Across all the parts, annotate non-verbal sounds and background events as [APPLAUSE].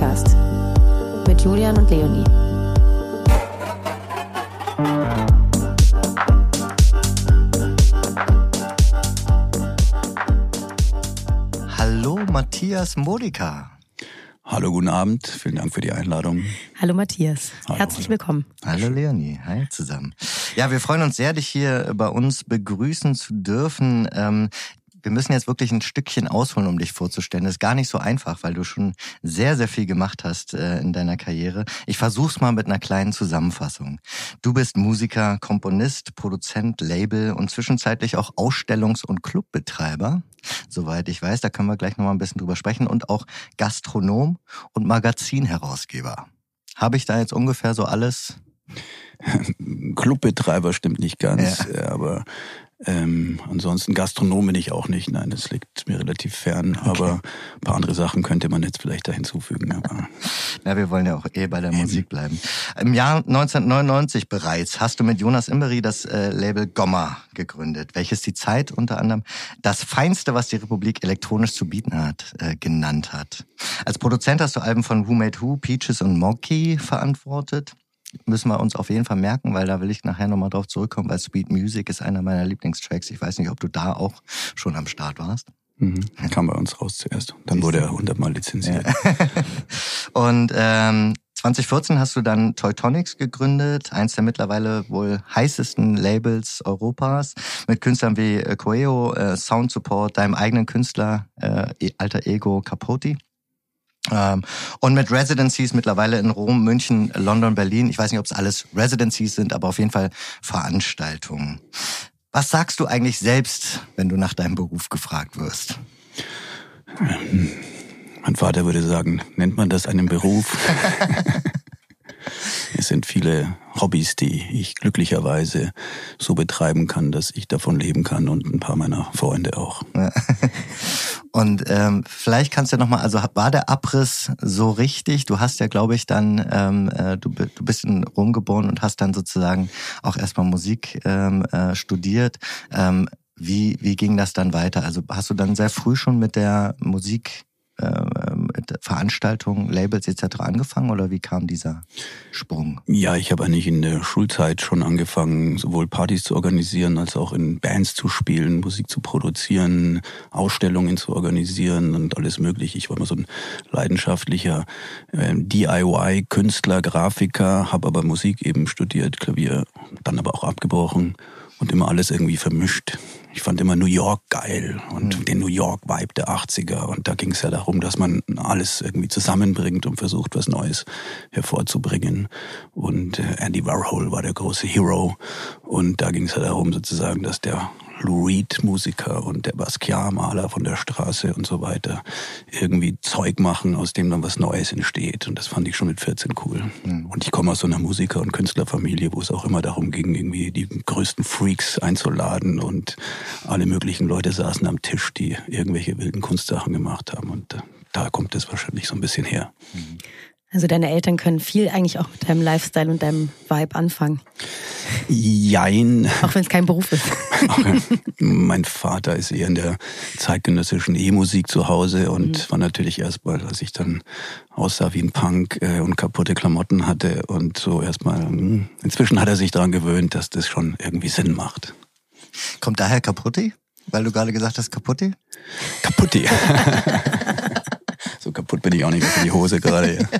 Feierkultur-Podcast mit Julian und Leonie. Hallo Matthias Modika. Hallo, guten Abend. Vielen Dank für die Einladung. Hallo Matthias. Hallo, Herzlich hallo. willkommen. Hallo Leonie. Hi zusammen. Ja, wir freuen uns sehr, dich hier bei uns begrüßen zu dürfen. Ähm, wir müssen jetzt wirklich ein Stückchen ausholen, um dich vorzustellen. Das ist gar nicht so einfach, weil du schon sehr, sehr viel gemacht hast äh, in deiner Karriere. Ich versuch's mal mit einer kleinen Zusammenfassung. Du bist Musiker, Komponist, Produzent, Label und zwischenzeitlich auch Ausstellungs- und Clubbetreiber. Soweit ich weiß, da können wir gleich nochmal ein bisschen drüber sprechen. Und auch Gastronom und Magazinherausgeber. Habe ich da jetzt ungefähr so alles? [LAUGHS] Clubbetreiber stimmt nicht ganz, äh, aber ähm, ansonsten Gastronom bin ich auch nicht. Nein, das liegt mir relativ fern. Aber ein paar andere Sachen könnte man jetzt vielleicht da hinzufügen. Aber [LAUGHS] Na, wir wollen ja auch eh bei der Musik bleiben. Im Jahr 1999 bereits hast du mit Jonas Imbery das äh, Label Gomma gegründet, welches die Zeit unter anderem das Feinste, was die Republik elektronisch zu bieten hat, äh, genannt hat. Als Produzent hast du Alben von Who Made Who, Peaches und Monkey verantwortet. Müssen wir uns auf jeden Fall merken, weil da will ich nachher nochmal drauf zurückkommen, weil Sweet Music ist einer meiner Lieblingstracks. Ich weiß nicht, ob du da auch schon am Start warst. mhm. kam bei uns raus zuerst. Dann wurde er hundertmal lizenziert. [LAUGHS] Und ähm, 2014 hast du dann Teutonics gegründet, eins der mittlerweile wohl heißesten Labels Europas, mit Künstlern wie äh, Coeo, äh, Sound Support, deinem eigenen Künstler, äh, e- alter Ego Capote. Ähm, und mit Residencies mittlerweile in Rom, München, London, Berlin. Ich weiß nicht, ob es alles Residencies sind, aber auf jeden Fall Veranstaltungen. Was sagst du eigentlich selbst, wenn du nach deinem Beruf gefragt wirst? Mein Vater würde sagen, nennt man das einen Beruf? [LAUGHS] es sind viele Hobbys, die ich glücklicherweise so betreiben kann, dass ich davon leben kann und ein paar meiner Freunde auch. [LAUGHS] Und ähm, vielleicht kannst du noch mal, also war der Abriss so richtig? Du hast ja, glaube ich, dann, ähm, äh, du, du bist in Rom geboren und hast dann sozusagen auch erstmal Musik ähm, äh, studiert. Ähm, wie, wie ging das dann weiter? Also hast du dann sehr früh schon mit der Musik, Veranstaltungen, Labels etc. angefangen oder wie kam dieser Sprung? Ja, ich habe eigentlich in der Schulzeit schon angefangen, sowohl Partys zu organisieren, als auch in Bands zu spielen, Musik zu produzieren, Ausstellungen zu organisieren und alles mögliche. Ich war immer so ein leidenschaftlicher äh, DIY-Künstler, Grafiker, habe aber Musik eben studiert, Klavier, dann aber auch abgebrochen und immer alles irgendwie vermischt. Ich fand immer New York geil und den New York-Vibe der 80er. Und da ging es ja darum, dass man alles irgendwie zusammenbringt und versucht, was Neues hervorzubringen. Und äh, Andy Warhol war der große Hero. Und da ging es ja darum, sozusagen, dass der Lou Reed Musiker und der Basquiat Maler von der Straße und so weiter irgendwie Zeug machen, aus dem dann was Neues entsteht. Und das fand ich schon mit 14 cool. Und ich komme aus so einer Musiker- und Künstlerfamilie, wo es auch immer darum ging, irgendwie die größten Freaks einzuladen und alle möglichen Leute saßen am Tisch, die irgendwelche wilden Kunstsachen gemacht haben. Und äh, da kommt es wahrscheinlich so ein bisschen her. Also deine Eltern können viel eigentlich auch mit deinem Lifestyle und deinem Vibe anfangen, Jein. auch wenn es kein Beruf ist. mein Vater ist eher in der zeitgenössischen E-Musik zu Hause und war natürlich erstmal, als ich dann aussah wie ein Punk äh, und kaputte Klamotten hatte und so erstmal, hm, inzwischen hat er sich daran gewöhnt, dass das schon irgendwie Sinn macht. Kommt daher Capote? Weil du gerade gesagt hast Capote? Kaputti. [LAUGHS] kaputt bin ich auch nicht für die Hose gerade. Ja. [LAUGHS]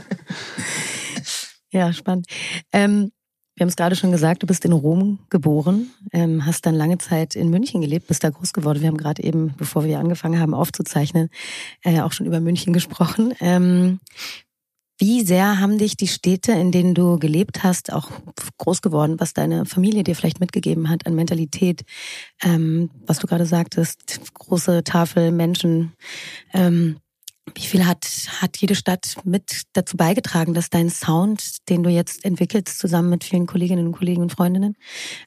Ja, spannend. Ähm, wir haben es gerade schon gesagt, du bist in Rom geboren, ähm, hast dann lange Zeit in München gelebt, bist da groß geworden. Wir haben gerade eben, bevor wir angefangen haben aufzuzeichnen, äh, auch schon über München gesprochen. Ähm, wie sehr haben dich die Städte, in denen du gelebt hast, auch groß geworden, was deine Familie dir vielleicht mitgegeben hat an Mentalität, ähm, was du gerade sagtest, große Tafel, Menschen, ähm, wie viel hat, hat jede Stadt mit dazu beigetragen, dass dein Sound, den du jetzt entwickelst, zusammen mit vielen Kolleginnen und Kollegen und Freundinnen,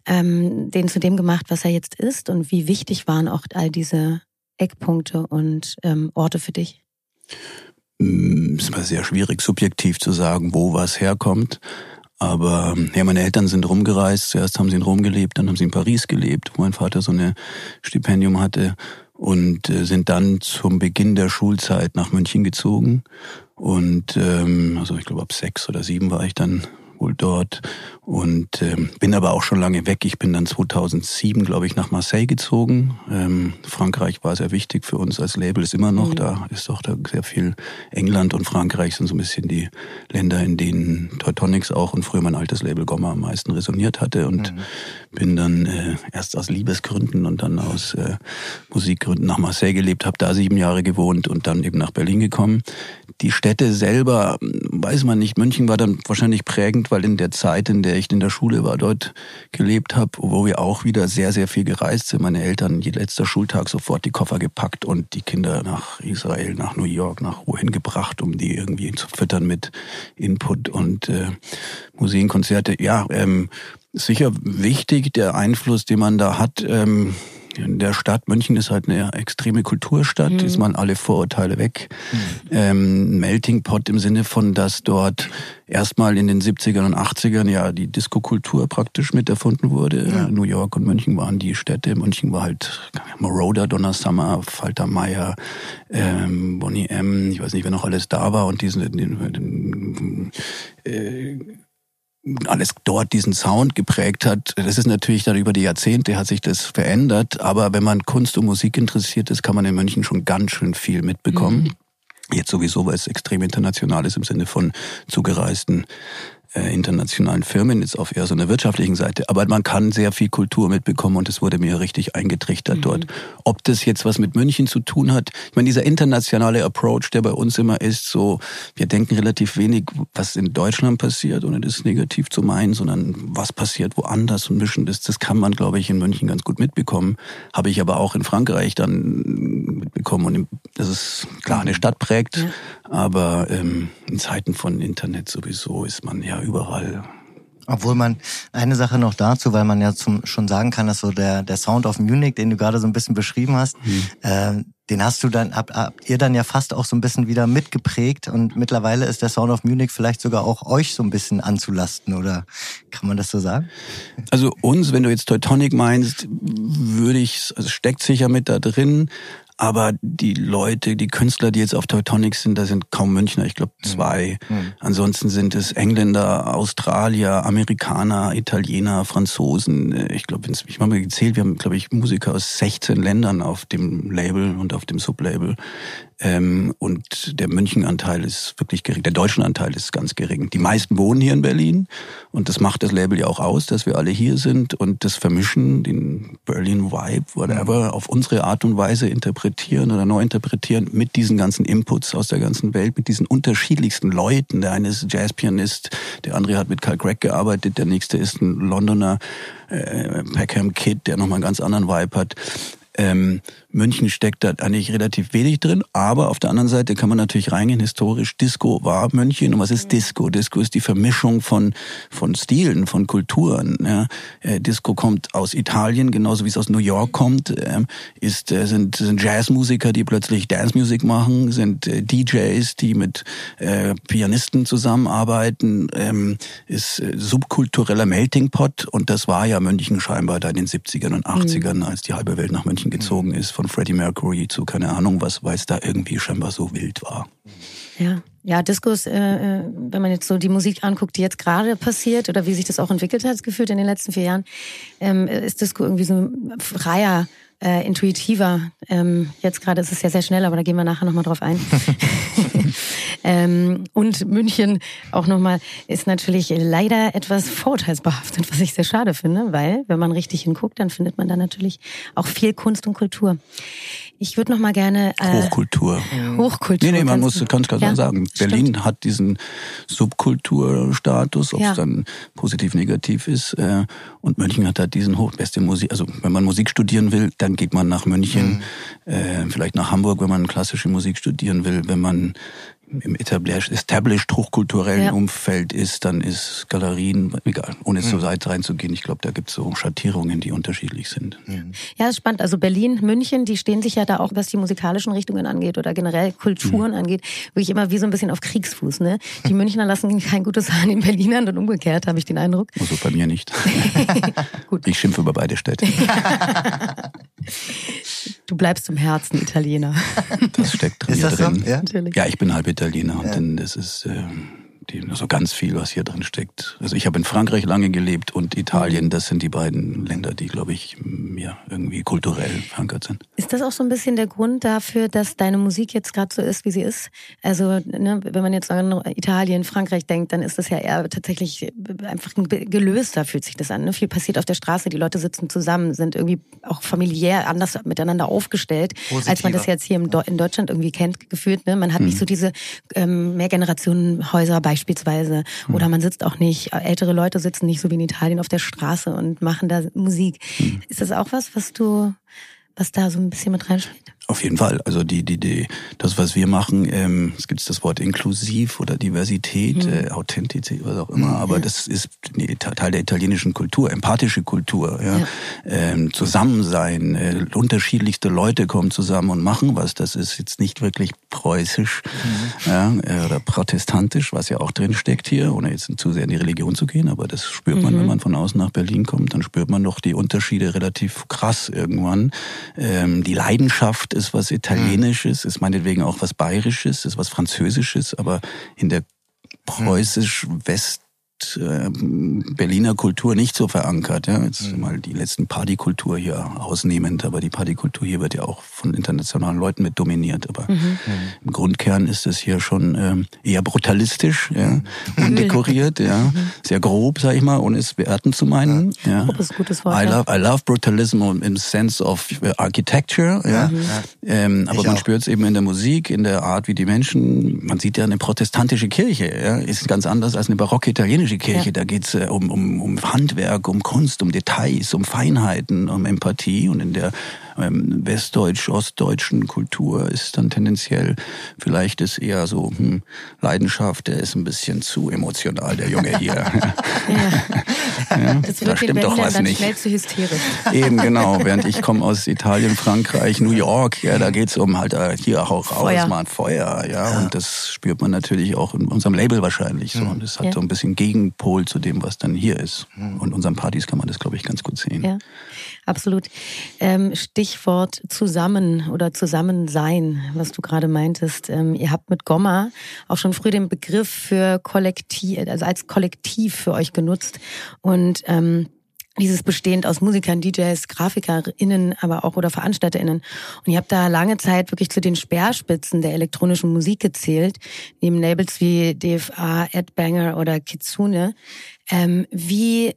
ähm, den zu dem gemacht, was er jetzt ist? Und wie wichtig waren auch all diese Eckpunkte und ähm, Orte für dich? Mm, Es war sehr schwierig, subjektiv zu sagen, wo was herkommt. Aber ja, meine Eltern sind rumgereist. Zuerst haben sie in Rom gelebt, dann haben sie in Paris gelebt, wo mein Vater so ein Stipendium hatte. Und äh, sind dann zum Beginn der Schulzeit nach München gezogen. Und ähm, also ich glaube ab sechs oder sieben war ich dann wohl dort und ähm, bin aber auch schon lange weg. Ich bin dann 2007, glaube ich, nach Marseille gezogen. Ähm, Frankreich war sehr wichtig für uns als Label, ist immer noch. Mhm. Da ist doch da sehr viel. England und Frankreich sind so ein bisschen die Länder, in denen Teutonics auch und früher mein altes Label Gomma am meisten resoniert hatte und mhm. bin dann äh, erst aus Liebesgründen und dann aus äh, Musikgründen nach Marseille gelebt, habe da sieben Jahre gewohnt und dann eben nach Berlin gekommen. Die Städte selber, weiß man nicht. München war dann wahrscheinlich prägend, weil in der Zeit, in der ich in der Schule war, dort gelebt habe, wo wir auch wieder sehr, sehr viel gereist sind. Meine Eltern, je letzter Schultag sofort die Koffer gepackt und die Kinder nach Israel, nach New York, nach wohin gebracht, um die irgendwie zu füttern mit Input und äh, Museenkonzerte. Ja, ähm, sicher wichtig, der Einfluss, den man da hat. Ähm, der Stadt München ist halt eine extreme Kulturstadt, mhm. ist man alle Vorurteile weg. Mhm. Ähm, Melting Pot im Sinne von, dass dort erstmal in den 70ern und 80ern ja die Disco-Kultur praktisch mit erfunden wurde. Ja. New York und München waren die Städte. München war halt Moroder, Donna Summer, Falter Meyer, ähm, Bonnie M., ich weiß nicht, wer noch alles da war und diesen, den, den, äh, alles dort diesen Sound geprägt hat. Das ist natürlich dann über die Jahrzehnte hat sich das verändert, aber wenn man Kunst und Musik interessiert ist, kann man in München schon ganz schön viel mitbekommen. Mhm. Jetzt sowieso, weil es extrem international ist im Sinne von zugereisten internationalen Firmen, jetzt auf eher so einer wirtschaftlichen Seite. Aber man kann sehr viel Kultur mitbekommen und es wurde mir richtig eingetrichtert mhm. dort. Ob das jetzt was mit München zu tun hat, ich meine, dieser internationale Approach, der bei uns immer ist, so, wir denken relativ wenig, was in Deutschland passiert, ohne das negativ zu meinen, sondern was passiert woanders und mischen das, das kann man, glaube ich, in München ganz gut mitbekommen. Habe ich aber auch in Frankreich dann mitbekommen und das ist klar, eine Stadt prägt, ja. Aber ähm, in Zeiten von Internet sowieso ist man ja überall. Obwohl man eine Sache noch dazu, weil man ja zum, schon sagen kann, dass so der der Sound of Munich, den du gerade so ein bisschen beschrieben hast, hm. äh, den hast du dann habt, habt ihr dann ja fast auch so ein bisschen wieder mitgeprägt und mittlerweile ist der Sound of Munich vielleicht sogar auch euch so ein bisschen anzulasten oder kann man das so sagen? Also uns, wenn du jetzt Teutonic meinst, würde ich, also steckt sicher mit da drin, aber die Leute, die Künstler, die jetzt auf Teutonic sind, da sind kaum Münchner, ich glaube mhm. zwei. Mhm. Ansonsten sind es Engländer, Australier, Amerikaner, Italiener, Franzosen. Ich glaube, ich habe mal gezählt, wir haben, glaube ich, Musiker aus 16 Ländern auf dem Label und auf dem Sublabel. Ähm, und der München-Anteil ist wirklich gering. Der deutsche Anteil ist ganz gering. Die meisten wohnen hier in Berlin und das macht das Label ja auch aus, dass wir alle hier sind und das Vermischen, den Berlin Vibe, whatever, auf unsere Art und Weise interpretieren oder neu interpretieren mit diesen ganzen Inputs aus der ganzen Welt, mit diesen unterschiedlichsten Leuten. Der eine ist Jazzpianist, der andere hat mit Carl Gregg gearbeitet, der nächste ist ein Londoner äh, Peckham Kid, der nochmal einen ganz anderen Vibe hat. Ähm, München steckt da eigentlich relativ wenig drin, aber auf der anderen Seite kann man natürlich reingehen, historisch, Disco war München. Und was ist Disco? Disco ist die Vermischung von, von Stilen, von Kulturen. Ja. Äh, Disco kommt aus Italien, genauso wie es aus New York kommt, äh, ist, äh, sind, sind Jazzmusiker, die plötzlich Dancemusik machen, sind äh, DJs, die mit Pianisten zusammenarbeiten, ähm, ist subkultureller Melting Pot und das war ja München scheinbar da in den 70ern und 80ern, mhm. als die halbe Welt nach München gezogen ist von Freddie Mercury zu keine Ahnung was, weil es da irgendwie scheinbar so wild war. Ja, ja, Discos, äh, äh, wenn man jetzt so die Musik anguckt, die jetzt gerade passiert oder wie sich das auch entwickelt hat, gefühlt in den letzten vier Jahren, ähm, ist Disco irgendwie so freier, äh, intuitiver. Ähm, jetzt gerade ist es ja sehr schnell, aber da gehen wir nachher nochmal drauf ein. [LAUGHS] ähm, und München auch nochmal ist natürlich leider etwas vorurteilsbehaftet, was ich sehr schade finde, weil wenn man richtig hinguckt, dann findet man da natürlich auch viel Kunst und Kultur. Ich würde noch mal gerne äh, Hochkultur. Hochkultur. Nee, nee, man muss ganz klar ja, sagen, Berlin stimmt. hat diesen Subkulturstatus, ob es ja. dann positiv negativ ist äh, und München hat halt diesen hochbeste Musik, also wenn man Musik studieren will, dann geht man nach München, mhm. äh, vielleicht nach Hamburg, wenn man klassische Musik studieren will, wenn man im established hochkulturellen ja. Umfeld ist, dann ist Galerien, egal, ohne mhm. so weit reinzugehen, ich glaube, da gibt es so Schattierungen, die unterschiedlich sind. Ja, ist spannend. Also Berlin, München, die stehen sich ja da auch, was die musikalischen Richtungen angeht oder generell Kulturen mhm. angeht, wirklich immer wie so ein bisschen auf Kriegsfuß. Ne? Die Münchner lassen [LAUGHS] kein gutes Haar in den Berlinern und umgekehrt, habe ich den Eindruck. Also bei mir nicht. [LAUGHS] [LAUGHS] Gut. Ich schimpfe über beide Städte. Du bleibst im Herzen Italiener. Das steckt drin. Ist das drin. so? Ja? Natürlich. Ja, ich bin halb Italiener und Ja. dann das ist äh, die, so ganz viel, was hier drin steckt. Also ich habe in Frankreich lange gelebt und Italien, das sind die beiden Länder, die, glaube ich, mir irgendwie kulturell verankert sind. Ist das auch so ein bisschen der Grund dafür, dass deine Musik jetzt gerade so ist, wie sie ist? Also, ne, wenn man jetzt an Italien, Frankreich denkt, dann ist das ja eher tatsächlich einfach ein gelöster, fühlt sich das an. Ne? Viel passiert auf der Straße, die Leute sitzen zusammen, sind irgendwie auch familiär anders miteinander aufgestellt, als man das Positiver. jetzt hier in Deutschland irgendwie kennt, gefühlt. Ne? Man hat nicht so diese ähm, Mehrgenerationenhäuser beispielsweise. Oder man sitzt auch nicht, ältere Leute sitzen nicht so wie in Italien auf der Straße und machen da Musik. Ist das auch was, was du, was da so ein bisschen mit reinspielt? Auf jeden Fall. Also die, die, die, das, was wir machen, ähm, es gibt das Wort inklusiv oder Diversität, äh, Authentizität, was auch immer, aber das ist nee, Teil der italienischen Kultur, empathische Kultur, ja. Ja. Ähm, Zusammensein, äh, unterschiedlichste Leute kommen zusammen und machen was. Das ist jetzt nicht wirklich preußisch ja, äh, oder protestantisch, was ja auch drin steckt hier, ohne jetzt zu sehr in die Religion zu gehen, aber das spürt man, wenn man von außen nach Berlin kommt, dann spürt man doch die Unterschiede relativ krass irgendwann. Ähm, die Leidenschaft ist was Italienisches, ist meinetwegen auch was Bayerisches, ist was Französisches, aber in der preußisch-west ähm, Berliner Kultur nicht so verankert. Ja? Jetzt mal die letzten Partykultur hier ausnehmend, aber die Partykultur hier wird ja auch von internationalen Leuten mit dominiert. Aber im Grundkern ist es hier schon ähm, eher brutalistisch, ja? undekoriert, ja, sehr grob, sag ich mal, ohne es werten zu meinen. Ja. Grob ist ein gutes Wort, I love, I love brutalism im sense of äh, architecture, ja. Ähm, aber Ich man spürt es eben in der Musik, in der Art, wie die Menschen, man sieht ja eine protestantische Kirche, ja, ist ganz anders als eine barocke italienische Kirche. Ja. Da geht's äh, um, um, um Handwerk, um Kunst, um Details, um Feinheiten, um Empathie. Und in der ähm, westdeutsch-ostdeutschen Kultur ist dann tendenziell vielleicht ist eher so hm, Leidenschaft, der ist ein bisschen zu emotional, der Junge hier. [LAUGHS] Ja. Das da stimmt doch was dann nicht. schnell zu hysterisch. Eben, genau. Während ich komme aus Italien, Frankreich, New York, ja, da geht's um halt äh, hier auch raus, mal ein Feuer, ja. Und das spürt man natürlich auch in unserem Label wahrscheinlich so. Und das hat Ja. so ein bisschen Gegenpol zu dem, was dann hier ist. Und unseren Partys kann man das, glaube ich, ganz gut sehen. Ja, absolut. Ähm, Stichwort zusammen oder Zusammensein, was du gerade meintest. Ähm, ihr habt mit Gomma auch schon früh den Begriff für Kollektiv, also als Kollektiv für euch genutzt. Und ähm, dieses bestehend aus Musikern, DJs, GrafikerInnen, aber auch oder VeranstalterInnen. Und ihr habt da lange Zeit wirklich zu den Speerspitzen der elektronischen Musik gezählt, neben Labels wie DFA, Adbanger oder Kitsune. Ähm, wie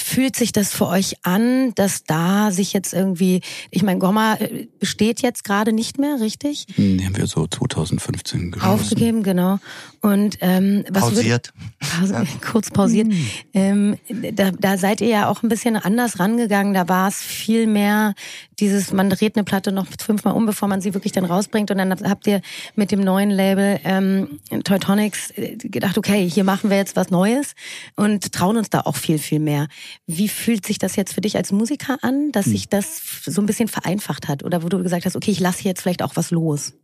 fühlt sich das für euch an, dass da sich jetzt irgendwie, ich meine, Gomma äh, besteht jetzt gerade nicht mehr, richtig? Den haben wir so 2015 geschlossen. Aufgegeben, genau. Und ähm, was würd- Pausiert. Pause, [LAUGHS] kurz pausiert. Ähm, da, da seid ihr ja auch ein bisschen anders rangegangen. Da war es viel mehr dieses, man dreht eine Platte noch fünfmal um, bevor man sie wirklich dann rausbringt. Und dann habt ihr mit dem neuen Label ähm, Teutonics äh, gedacht, okay, hier machen wir jetzt was Neues und trauen uns da auch viel, viel mehr. Wie fühlt sich das jetzt für dich als Musiker an, dass sich das so ein bisschen vereinfacht hat? Oder wo du gesagt hast, okay, ich lasse jetzt vielleicht auch was los?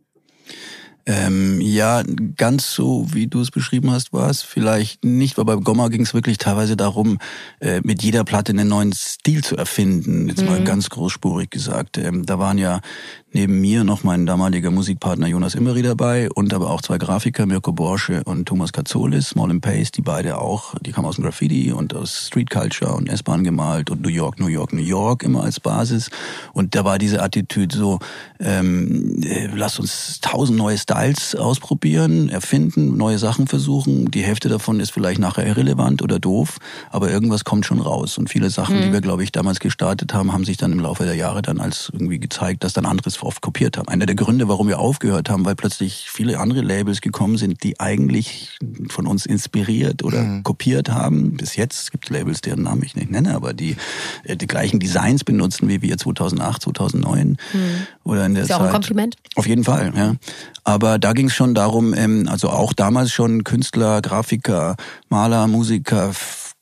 Ähm, ja, ganz so, wie du es beschrieben hast, war es vielleicht nicht, weil bei Gomma ging es wirklich teilweise darum, äh, mit jeder Platte einen neuen Stil zu erfinden. Jetzt mal ganz großspurig gesagt. Ähm, da waren ja neben mir noch mein damaliger Musikpartner Jonas Immery dabei und aber auch zwei Grafiker, Mirko Borsche und Thomas Katzolis, Small and Pace, die beide auch, die kamen aus dem Graffiti und aus Street Culture und S-Bahn gemalt und New York, New York, New York immer als Basis. Und da war diese Attitüde so, ähm, äh, lass uns tausend neue Styles ausprobieren, erfinden, neue Sachen versuchen. Die Hälfte davon ist vielleicht nachher irrelevant oder doof, aber irgendwas kommt schon raus. Und viele Sachen, die wir, glaube ich, damals gestartet haben, haben sich dann im Laufe der Jahre dann als irgendwie gezeigt, dass dann anderes oft kopiert haben. Einer der Gründe, warum wir aufgehört haben, weil plötzlich viele andere Labels gekommen sind, die eigentlich von uns inspiriert oder kopiert haben. Bis jetzt gibt es Labels, deren Namen ich nicht nenne, aber die äh, die gleichen Designs benutzen wie wir 2008, 2009 oder in der Ist ja auch Zeit. ein Kompliment. Auf jeden Fall, ja. Aber da ging es schon darum, ähm, also auch damals schon Künstler, Grafiker, Maler, Musiker,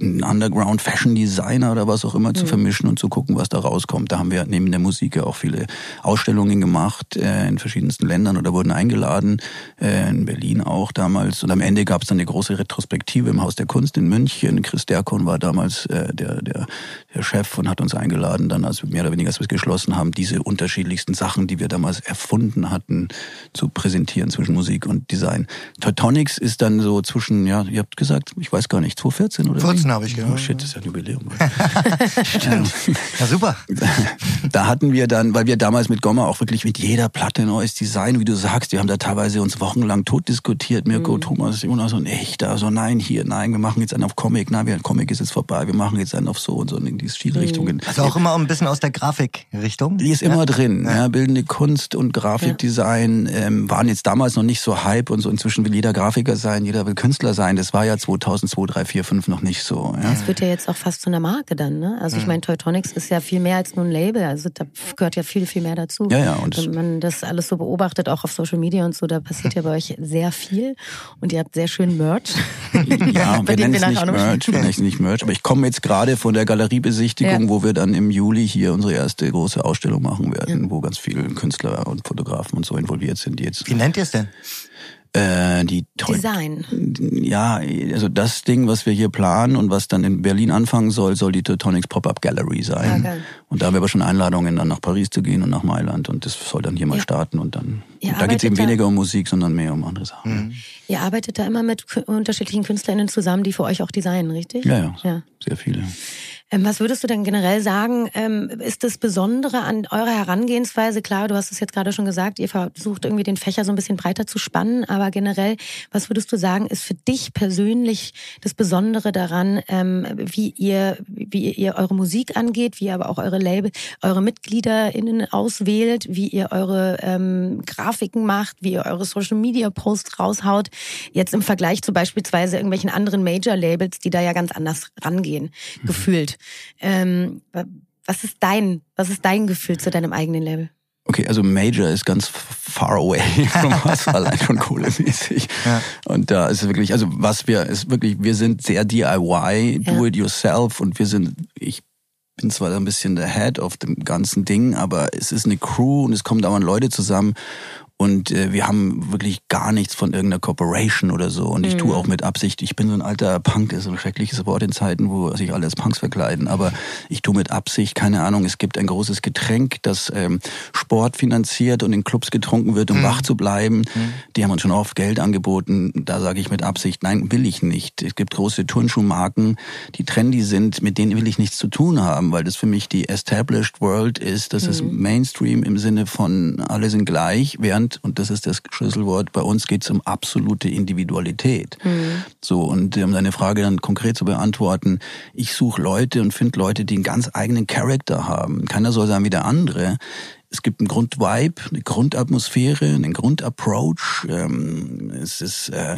Underground Fashion Designer oder was auch immer mhm. zu vermischen und zu gucken, was da rauskommt. Da haben wir neben der Musik ja auch viele Ausstellungen gemacht äh, in verschiedensten Ländern oder wurden eingeladen, äh, in Berlin auch damals. Und am Ende gab es dann eine große Retrospektive im Haus der Kunst in München. Chris Derkon war damals äh, der, der, der Chef und hat uns eingeladen, dann als mehr oder weniger, als wir es geschlossen haben, diese unterschiedlichsten Sachen, die wir damals erfunden hatten, zu präsentieren zwischen Musik und Design. Teutonics ist dann so zwischen, ja, ihr habt gesagt, ich weiß gar nicht, 2014 oder 14 habe ich gehört. Oh shit, das ist ja ein Jubiläum. [LAUGHS] Stimmt. Ja, super. Da hatten wir dann, weil wir damals mit Gomma auch wirklich mit jeder Platte neues Design, wie du sagst, wir haben da teilweise uns wochenlang tot diskutiert, Mirko, mhm. Thomas, Jonas und ich, da so, nein, hier, nein, wir machen jetzt einen auf Comic, nein, wir, Comic ist jetzt vorbei, wir machen jetzt einen auf so und so in die Stilrichtungen. Also auch immer ein bisschen aus der Grafikrichtung? Die ist ja? immer drin, ja. ja. bildende Kunst und Grafikdesign ähm, waren jetzt damals noch nicht so Hype und so, inzwischen will jeder Grafiker sein, jeder will Künstler sein, das war ja 2002, 3, 4, 5 noch nicht so. Ja. Das wird ja jetzt auch fast zu einer Marke dann, ne? Also ich meine, Teutonics ist ja viel mehr als nur ein Label, also da gehört ja viel, viel mehr dazu. Ja, ja. Und Wenn man das alles so beobachtet, auch auf Social Media und so, da passiert ja bei euch sehr viel und ihr habt sehr schön Merch. [LAUGHS] Ja, wir nennen es nicht Merch, wir nennen es nicht Merch, aber ich komme jetzt gerade von der Galeriebesichtigung, ja. wo wir dann im Juli hier unsere erste große Ausstellung machen werden, ja. wo ganz viele Künstler und Fotografen und so involviert sind, die jetzt. Wie nennt ihr es denn? Äh, die Design. Ja, also das Ding, was wir hier planen und was dann in Berlin anfangen soll, soll die Teutonics Pop-Up Gallery sein. Ja, und da haben wir aber schon Einladungen, dann nach Paris zu gehen und nach Mailand und das soll dann hier mal starten und dann. Und da geht es eben weniger um Musik, sondern mehr um andere Sachen. Mhm. Ihr arbeitet da immer mit unterschiedlichen KünstlerInnen zusammen, die für euch auch designen, richtig? Ja, ja, ja. sehr viele. Ähm, was würdest du denn generell sagen, ähm, ist das Besondere an eurer Herangehensweise? Klar, du hast es jetzt gerade schon gesagt, ihr versucht irgendwie den Fächer so ein bisschen breiter zu spannen, aber generell, was würdest du sagen, ist für dich persönlich das Besondere daran, ähm, wie ihr, wie ihr eure Musik angeht, wie ihr aber auch eure Label, eure MitgliederInnen auswählt, wie ihr eure ähm, Grafiken macht, wie ihr eure Social Media Posts raushaut, jetzt im Vergleich zu beispielsweise irgendwelchen anderen Major Labels, die da ja ganz anders rangehen, mhm. gefühlt. Ähm, was ist dein, was ist dein Gefühl zu deinem eigenen Label? Okay, also Major ist ganz far away [LAUGHS] from us, [LAUGHS] allein schon kohlemäßig. Ja. Und da ist es wirklich, also was wir, ist wirklich, wir sind sehr DIY, do ja. it yourself und wir sind, ich bin zwar ein bisschen der Head of dem ganzen Ding, aber es ist eine Crew und es kommen dauernd Leute zusammen und äh, wir haben wirklich gar nichts von irgendeiner Corporation oder so. Und ich mhm. tue auch mit Absicht, ich bin so ein alter Punk, ist ein schreckliches Wort in Zeiten, wo sich alle als Punks verkleiden. Aber ich tue mit Absicht, keine Ahnung, es gibt ein großes Getränk, das ähm, Sport finanziert und in Clubs getrunken wird, um mhm. wach zu bleiben. Mhm. Die haben uns schon oft Geld angeboten. Da sage ich mit Absicht, nein, will ich nicht. Es gibt große Turnschuhmarken, die trendy sind, mit denen will ich nichts zu tun haben, weil das für mich die established world ist. Das ist mhm. Mainstream im Sinne von alle sind gleich, während Und das ist das Schlüsselwort, bei uns geht es um absolute Individualität. Mhm. So, und um deine Frage dann konkret zu beantworten, ich suche Leute und finde Leute, die einen ganz eigenen Charakter haben. Keiner soll sein wie der andere es gibt einen Grundvibe, eine Grundatmosphäre, einen Grundapproach. Ähm, es ist äh,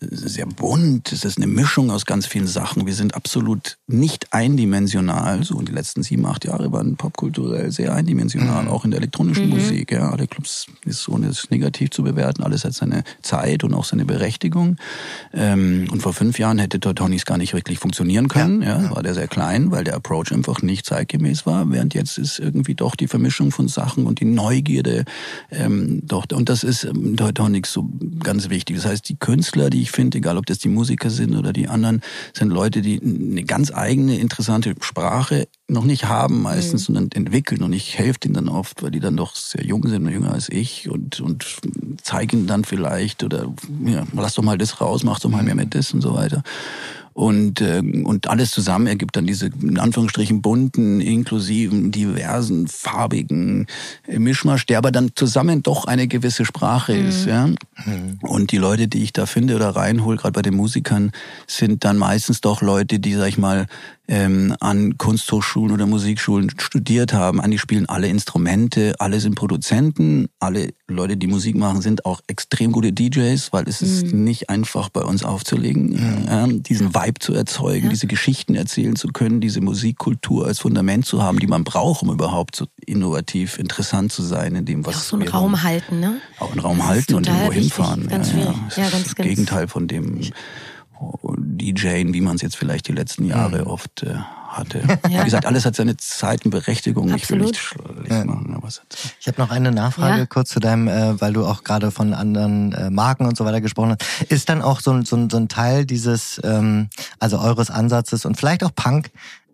sehr bunt, es ist eine Mischung aus ganz vielen Sachen. Wir sind absolut nicht eindimensional. So, und die letzten sieben, acht Jahre waren popkulturell sehr eindimensional, mhm. auch in der elektronischen mhm. Musik. Ja, alle Clubs ist so ist negativ zu bewerten. Alles hat seine Zeit und auch seine Berechtigung. Ähm, und vor fünf Jahren hätte Teutonis gar nicht wirklich funktionieren können. Ja, ja war der sehr klein, weil der Approach einfach nicht zeitgemäß war. Während jetzt ist irgendwie doch die Vermischung von Sachen Sachen und die Neugierde ähm, doch und das ist ähm, heute auch nichts so ganz wichtig. Das heißt, die Künstler, die ich finde, egal ob das die Musiker sind oder die anderen, sind Leute, die eine ganz eigene interessante Sprache noch nicht haben meistens, mhm. sondern entwickeln und ich helfe denen dann oft, weil die dann doch sehr jung sind und jünger als ich und und zeige ihnen dann vielleicht oder ja, lass doch mal das raus, mach doch mal mehr mit das und so weiter. Und, äh, und alles zusammen ergibt dann diese, in Anführungsstrichen, bunten, inklusiven, diversen, farbigen Mischmasch, der aber dann zusammen doch eine gewisse Sprache mhm. ist. Ja? Mhm. Und die Leute, die ich da finde oder reinhole, gerade bei den Musikern, sind dann meistens doch Leute, die, sag ich mal, ähm, an Kunsthochschulen oder Musikschulen studiert haben. An die spielen alle Instrumente, alle sind Produzenten, alle Leute, die Musik machen, sind auch extrem gute DJs, weil es ist mhm. nicht einfach bei uns aufzulegen, mhm. äh, diesen Vibe zu erzeugen, ja. diese Geschichten erzählen zu können, diese Musikkultur als Fundament zu haben, die man braucht, um überhaupt so innovativ, interessant zu sein in dem, was auch so einen Raum haben. halten, ne? Auch einen Raum das halten und irgendwo hinfahren. Ganz ja, ja. ja, ganz, das ganz Gegenteil von dem DJen, wie man es jetzt vielleicht die letzten Jahre mhm. oft äh, hatte. [LAUGHS] Ja. Wie gesagt, alles hat seine Zeitenberechtigung. Ich will nicht schlecht machen. Aber ich habe noch eine Nachfrage ja. kurz zu deinem, äh, weil du auch gerade von anderen äh, Marken und so weiter gesprochen hast. Ist dann auch so, so, so ein Teil dieses, ähm, also eures Ansatzes und vielleicht auch Punk,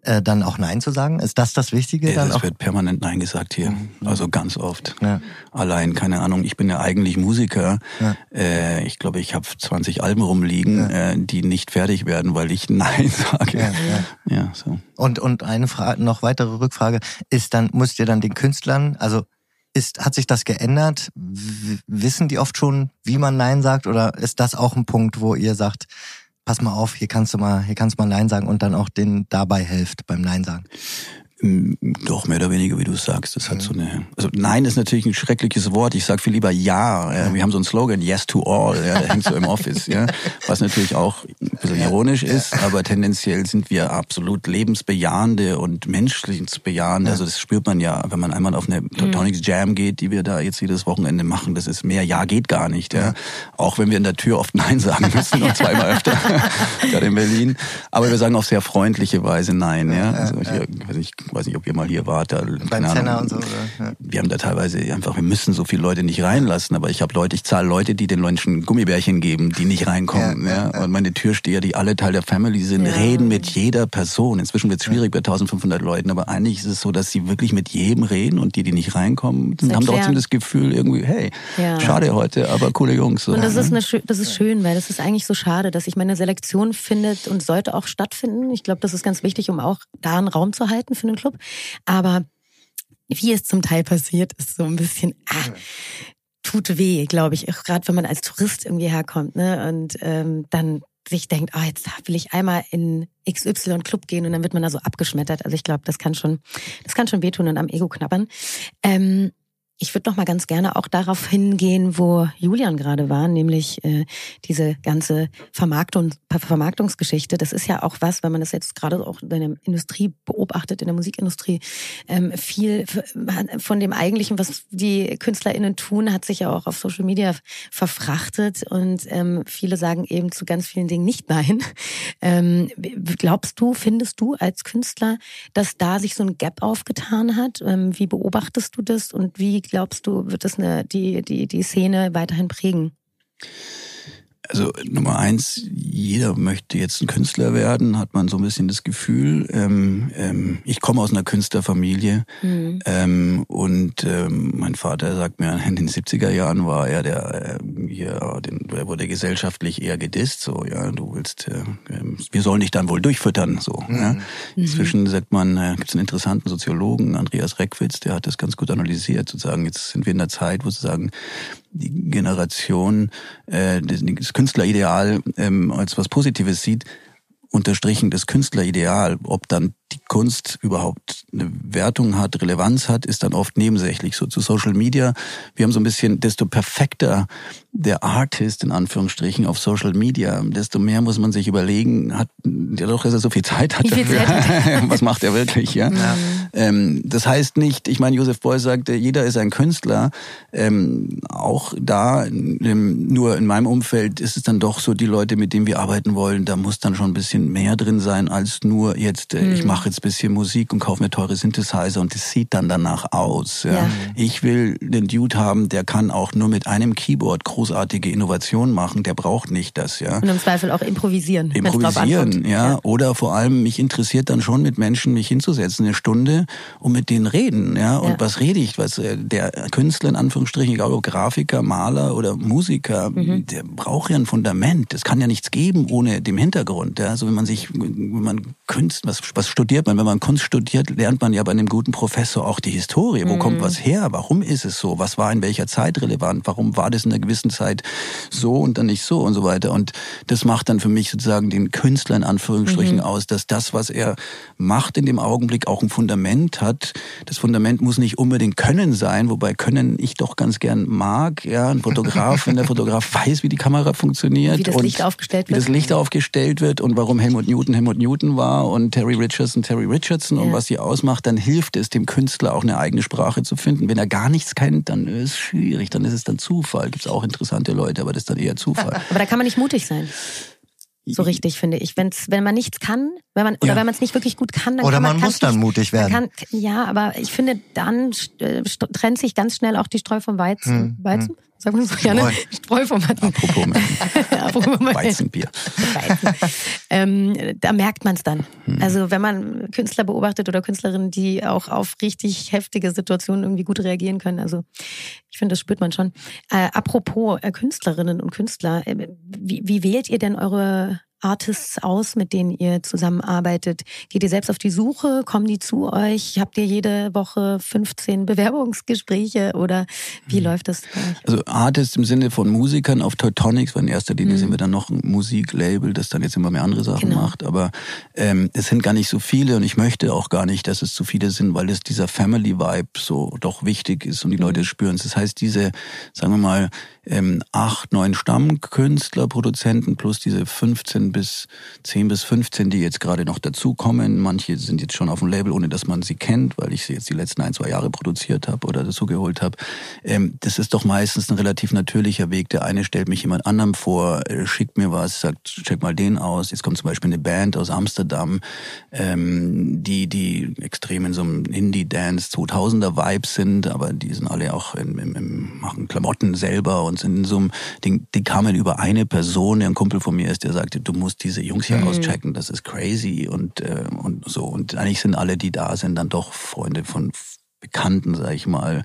äh, dann auch Nein zu sagen? Ist das das Wichtige? Ja, es wird permanent Nein gesagt hier. Mhm. Also ganz oft. Ja. Allein, keine Ahnung, ich bin ja eigentlich Musiker. Ja. Äh, ich glaube, ich habe 20 Alben rumliegen, ja. äh, die nicht fertig werden, weil ich [LAUGHS] Nein sage. Ja so. Und, und eine Frage, noch weitere Rückfrage, ist dann, müsst ihr dann den Künstlern, also ist, hat sich das geändert? W wissen die oft schon, wie man Nein sagt? Oder ist das auch ein Punkt, wo ihr sagt, pass mal auf, hier kannst du mal, hier kannst du mal Nein sagen und dann auch den dabei helft beim Nein sagen. Mm, doch, mehr oder weniger, wie du sagst. Das hat so eine. Also Nein ist natürlich ein schreckliches Wort. Ich sag viel lieber Ja. Wir haben so einen Slogan, Yes to all, ja, der hängt so im Office, ja. Was natürlich auch ein bisschen ironisch ist, aber tendenziell sind wir absolut lebensbejahende und menschlichsbejahende. Also das spürt man ja, wenn man einmal auf eine Tonics Jam geht, die wir da jetzt jedes Wochenende machen. Das ist mehr Ja geht gar nicht, ja. Auch wenn wir in der Tür oft Nein sagen müssen, noch [LAUGHS] zweimal öfter, [LAUGHS] gerade in Berlin. Aber wir sagen auf sehr freundliche Weise Nein, ja. Also ich, weiß nicht, weiß nicht, ob ihr mal hier wart. Da, Beim Zenner und so. Oder? Ja. Wir haben da teilweise einfach, wir müssen so viele Leute nicht reinlassen, aber ich habe Leute, ich zahle Leute, die den Leuten Gummibärchen geben, die nicht reinkommen. Ja, ja. Und meine Türsteher, die alle Teil der Family sind, reden mit jeder Person. Inzwischen wird es schwierig bei 1500 Leuten, aber eigentlich ist es so, dass sie wirklich mit jedem reden und die, die nicht reinkommen, haben trotzdem das Gefühl irgendwie, hey, schade heute, aber coole Jungs. So. Und das ist, eine, das ist schön, weil das ist eigentlich so schade, dass ich meine Selektion findet und sollte auch stattfinden. Ich glaube, das ist ganz wichtig, um auch da einen Raum zu halten für einen Club. Aber wie es zum Teil passiert, ist so ein bisschen, ah, tut weh, glaube ich. Gerade wenn man als Tourist irgendwie herkommt, ne? Und ähm, dann sich denkt, oh, jetzt will ich einmal in XY Club gehen und dann wird man da so abgeschmettert. Also ich glaube, das kann schon, das kann schon wehtun und am Ego knabbern. Ähm, ich würde noch mal ganz gerne auch darauf hingehen, wo Julian gerade war, nämlich äh, diese ganze Vermarktung, Vermarktungsgeschichte. Das ist ja auch was, wenn man das jetzt gerade auch in der Industrie beobachtet, in der Musikindustrie, ähm, viel von dem eigentlichen, was die KünstlerInnen tun, hat sich ja auch auf Social Media verfrachtet und ähm, viele sagen eben zu ganz vielen Dingen nicht nein. [LAUGHS] Ähm, glaubst du, findest du als Künstler, dass da sich so ein Gap aufgetan hat? Ähm, wie beobachtest du das und wie glaubst du, wird das eine, die, die, die Szene weiterhin prägen? Also Nummer eins, jeder möchte jetzt ein Künstler werden, hat man so ein bisschen das Gefühl. Ähm, ähm, ich komme aus einer Künstlerfamilie mhm. ähm, und ähm, mein Vater sagt mir, in den 70er Jahren war er der, äh, hier, den, er wurde gesellschaftlich eher gedisst, so, ja, du willst, äh, ähm, wir sollen dich dann wohl durchfüttern, so. Mhm. Ja. Mhm. Inzwischen sagt man, äh, gibt es einen interessanten Soziologen, Andreas Reckwitz, der hat das ganz gut analysiert, sozusagen, jetzt sind wir in der Zeit, wo sozusagen die Generation äh, das Künstlerideal ähm, als was Positives sieht, unterstrichen das Künstlerideal, ob dann die Kunst überhaupt eine Wertung hat, Relevanz hat, ist dann oft nebensächlich. So zu Social Media. Wir haben so ein bisschen, desto perfekter der Artist in Anführungsstrichen auf Social Media, desto mehr muss man sich überlegen, hat ja doch, dass er so viel Zeit hat dafür. Zeit [LAUGHS] Was macht er wirklich, ja? ja. Ähm, das heißt nicht, ich meine, Josef Beuys sagte, jeder ist ein Künstler. Ähm, auch da, ähm, nur in meinem Umfeld ist es dann doch so, die Leute, mit denen wir arbeiten wollen, da muss dann schon ein bisschen mehr drin sein als nur jetzt, äh, mhm. ich mache jetzt bisschen Musik und kaufe mir teure Synthesizer und es sieht dann danach aus. Ja. ja. Ich will den Dude haben, der kann auch nur mit einem Keyboard großartige Innovationen machen, der braucht nicht das. Ja. Und im Zweifel auch improvisieren. Improvisieren, ja. ja. Oder vor allem, mich interessiert dann schon mit Menschen mich hinzusetzen, eine Stunde und mit denen reden. Ja. Und ja. was rede ich? Was äh, der Künstler in Anführungsstrichen, egal ob Grafiker, Maler oder Musiker, mhm. der braucht ja ein Fundament. Es kann ja nichts geben ohne dem Hintergrund. Ja. Also wenn man sich, wenn man Kunst, was, was studiert, studiert man. Wenn man Kunst studiert, lernt man ja bei einem guten Professor auch die Historie. Wo mhm. kommt was her? Warum ist es so? Was war in welcher Zeit relevant? Warum war das in einer gewissen Zeit so und dann nicht so und so weiter? Und das macht dann für mich sozusagen den Künstler in Anführungsstrichen mhm. aus, dass das, was er macht in dem Augenblick, auch ein Fundament hat. Das Fundament muss nicht unbedingt Können sein, wobei Können ich doch ganz gern mag. Ja, ein Fotograf, wenn der Fotograf [LAUGHS] weiß, wie die Kamera funktioniert wie das Licht aufgestellt wird, wie das Licht aufgestellt wird und warum Helmut Newton Helmut Newton war und Terry Richardson und Terry Richardson ja. und was sie ausmacht, dann hilft es dem Künstler auch eine eigene Sprache zu finden. Wenn er gar nichts kennt, dann ist es schwierig, dann ist es dann Zufall. Gibt es auch interessante Leute, aber das ist dann eher Zufall. [LAUGHS] Aber da kann man nicht mutig sein. so richtig, finde ich. Wenn's, wenn man nichts kann, wenn man, oder Ja. wenn man es nicht wirklich gut kann, dann Oder kann man, man kann's muss dann mutig man werden. Kann, ja, aber ich finde, dann äh, trennt sich ganz schnell auch die Streu vom Weizen. Hm, Weizen? Sagen wir so gerne. Streu. Streu vom. Apropos [LAUGHS] Apropos Weizenbier. Weizen. ähm, da merkt man es dann. Hm. Also wenn man Künstler beobachtet oder Künstlerinnen, die auch auf richtig heftige Situationen irgendwie gut reagieren können. Also ich finde, das spürt man schon. Äh, apropos äh, Künstlerinnen und Künstler, äh, wie, wie wählt ihr denn eure Artists aus, mit denen ihr zusammenarbeitet? Geht ihr selbst auf die Suche? Kommen die zu euch? Habt ihr jede Woche 15 Bewerbungsgespräche oder wie läuft das? Also Artists im Sinne von Musikern auf Teutonics, weil in erster Linie Mhm. sind wir dann noch ein Musiklabel, das dann jetzt immer mehr andere Sachen Genau. macht. Aber ähm, es sind gar nicht so viele und ich möchte auch gar nicht, dass es zu viele sind, weil es dieser Family-Vibe so doch wichtig ist und die Leute es spüren. Das heißt, diese, sagen wir mal, ähm, acht, neun Stammkünstler, Produzenten plus diese 15 bis 10 bis 15, die jetzt gerade noch dazukommen. Manche sind jetzt schon auf dem Label, ohne dass man sie kennt, weil ich sie jetzt die letzten ein, zwei Jahre produziert habe oder dazu geholt habe. Ähm, das ist doch meistens ein relativ natürlicher Weg. Der eine stellt mich jemand anderem vor, äh, schickt mir was, sagt, check mal den aus. Jetzt kommt zum Beispiel eine Band aus Amsterdam, ähm, die, die extrem in so einem Indie-Dance 2000er-Vibe sind, aber die sind alle auch im, im, im, machen Klamotten selber und sind in so einem Ding, die kamen über eine Person, der ein Kumpel von mir ist, der sagte, du musst diese Jungs hier auschecken, das ist crazy und, äh, und so. Und eigentlich sind alle, die da sind, dann doch Freunde von Bekannten, sag ich mal,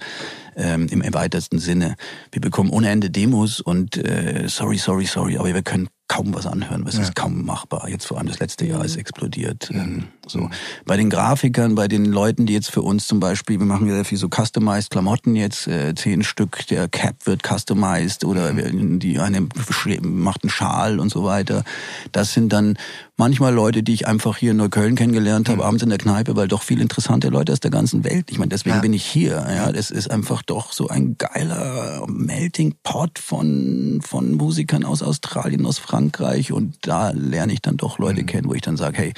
ähm, im weitesten Sinne. Wir bekommen ohne Ende Demos und äh, sorry, sorry, sorry, aber wir können kaum was anhören. Es ist kaum machbar. Jetzt vor allem das letzte Jahr ist explodiert. Ähm, so bei den Grafikern, bei den Leuten, die jetzt für uns zum Beispiel, wir machen ja sehr viel so customized Klamotten jetzt, äh, zehn Stück, der Cap wird customized oder wir- die eine macht einen Schal und so weiter. Das sind dann manchmal Leute, die ich einfach hier in Neukölln kennengelernt habe, abends in der Kneipe, weil doch viel interessante Leute aus der ganzen Welt. Ich meine, deswegen Ja. bin ich hier. Ja, das ist einfach doch so ein geiler Melting Pot von von Musikern aus Australien, aus Frankreich und da lerne ich dann doch Leute kennen, wo ich dann sage, hey,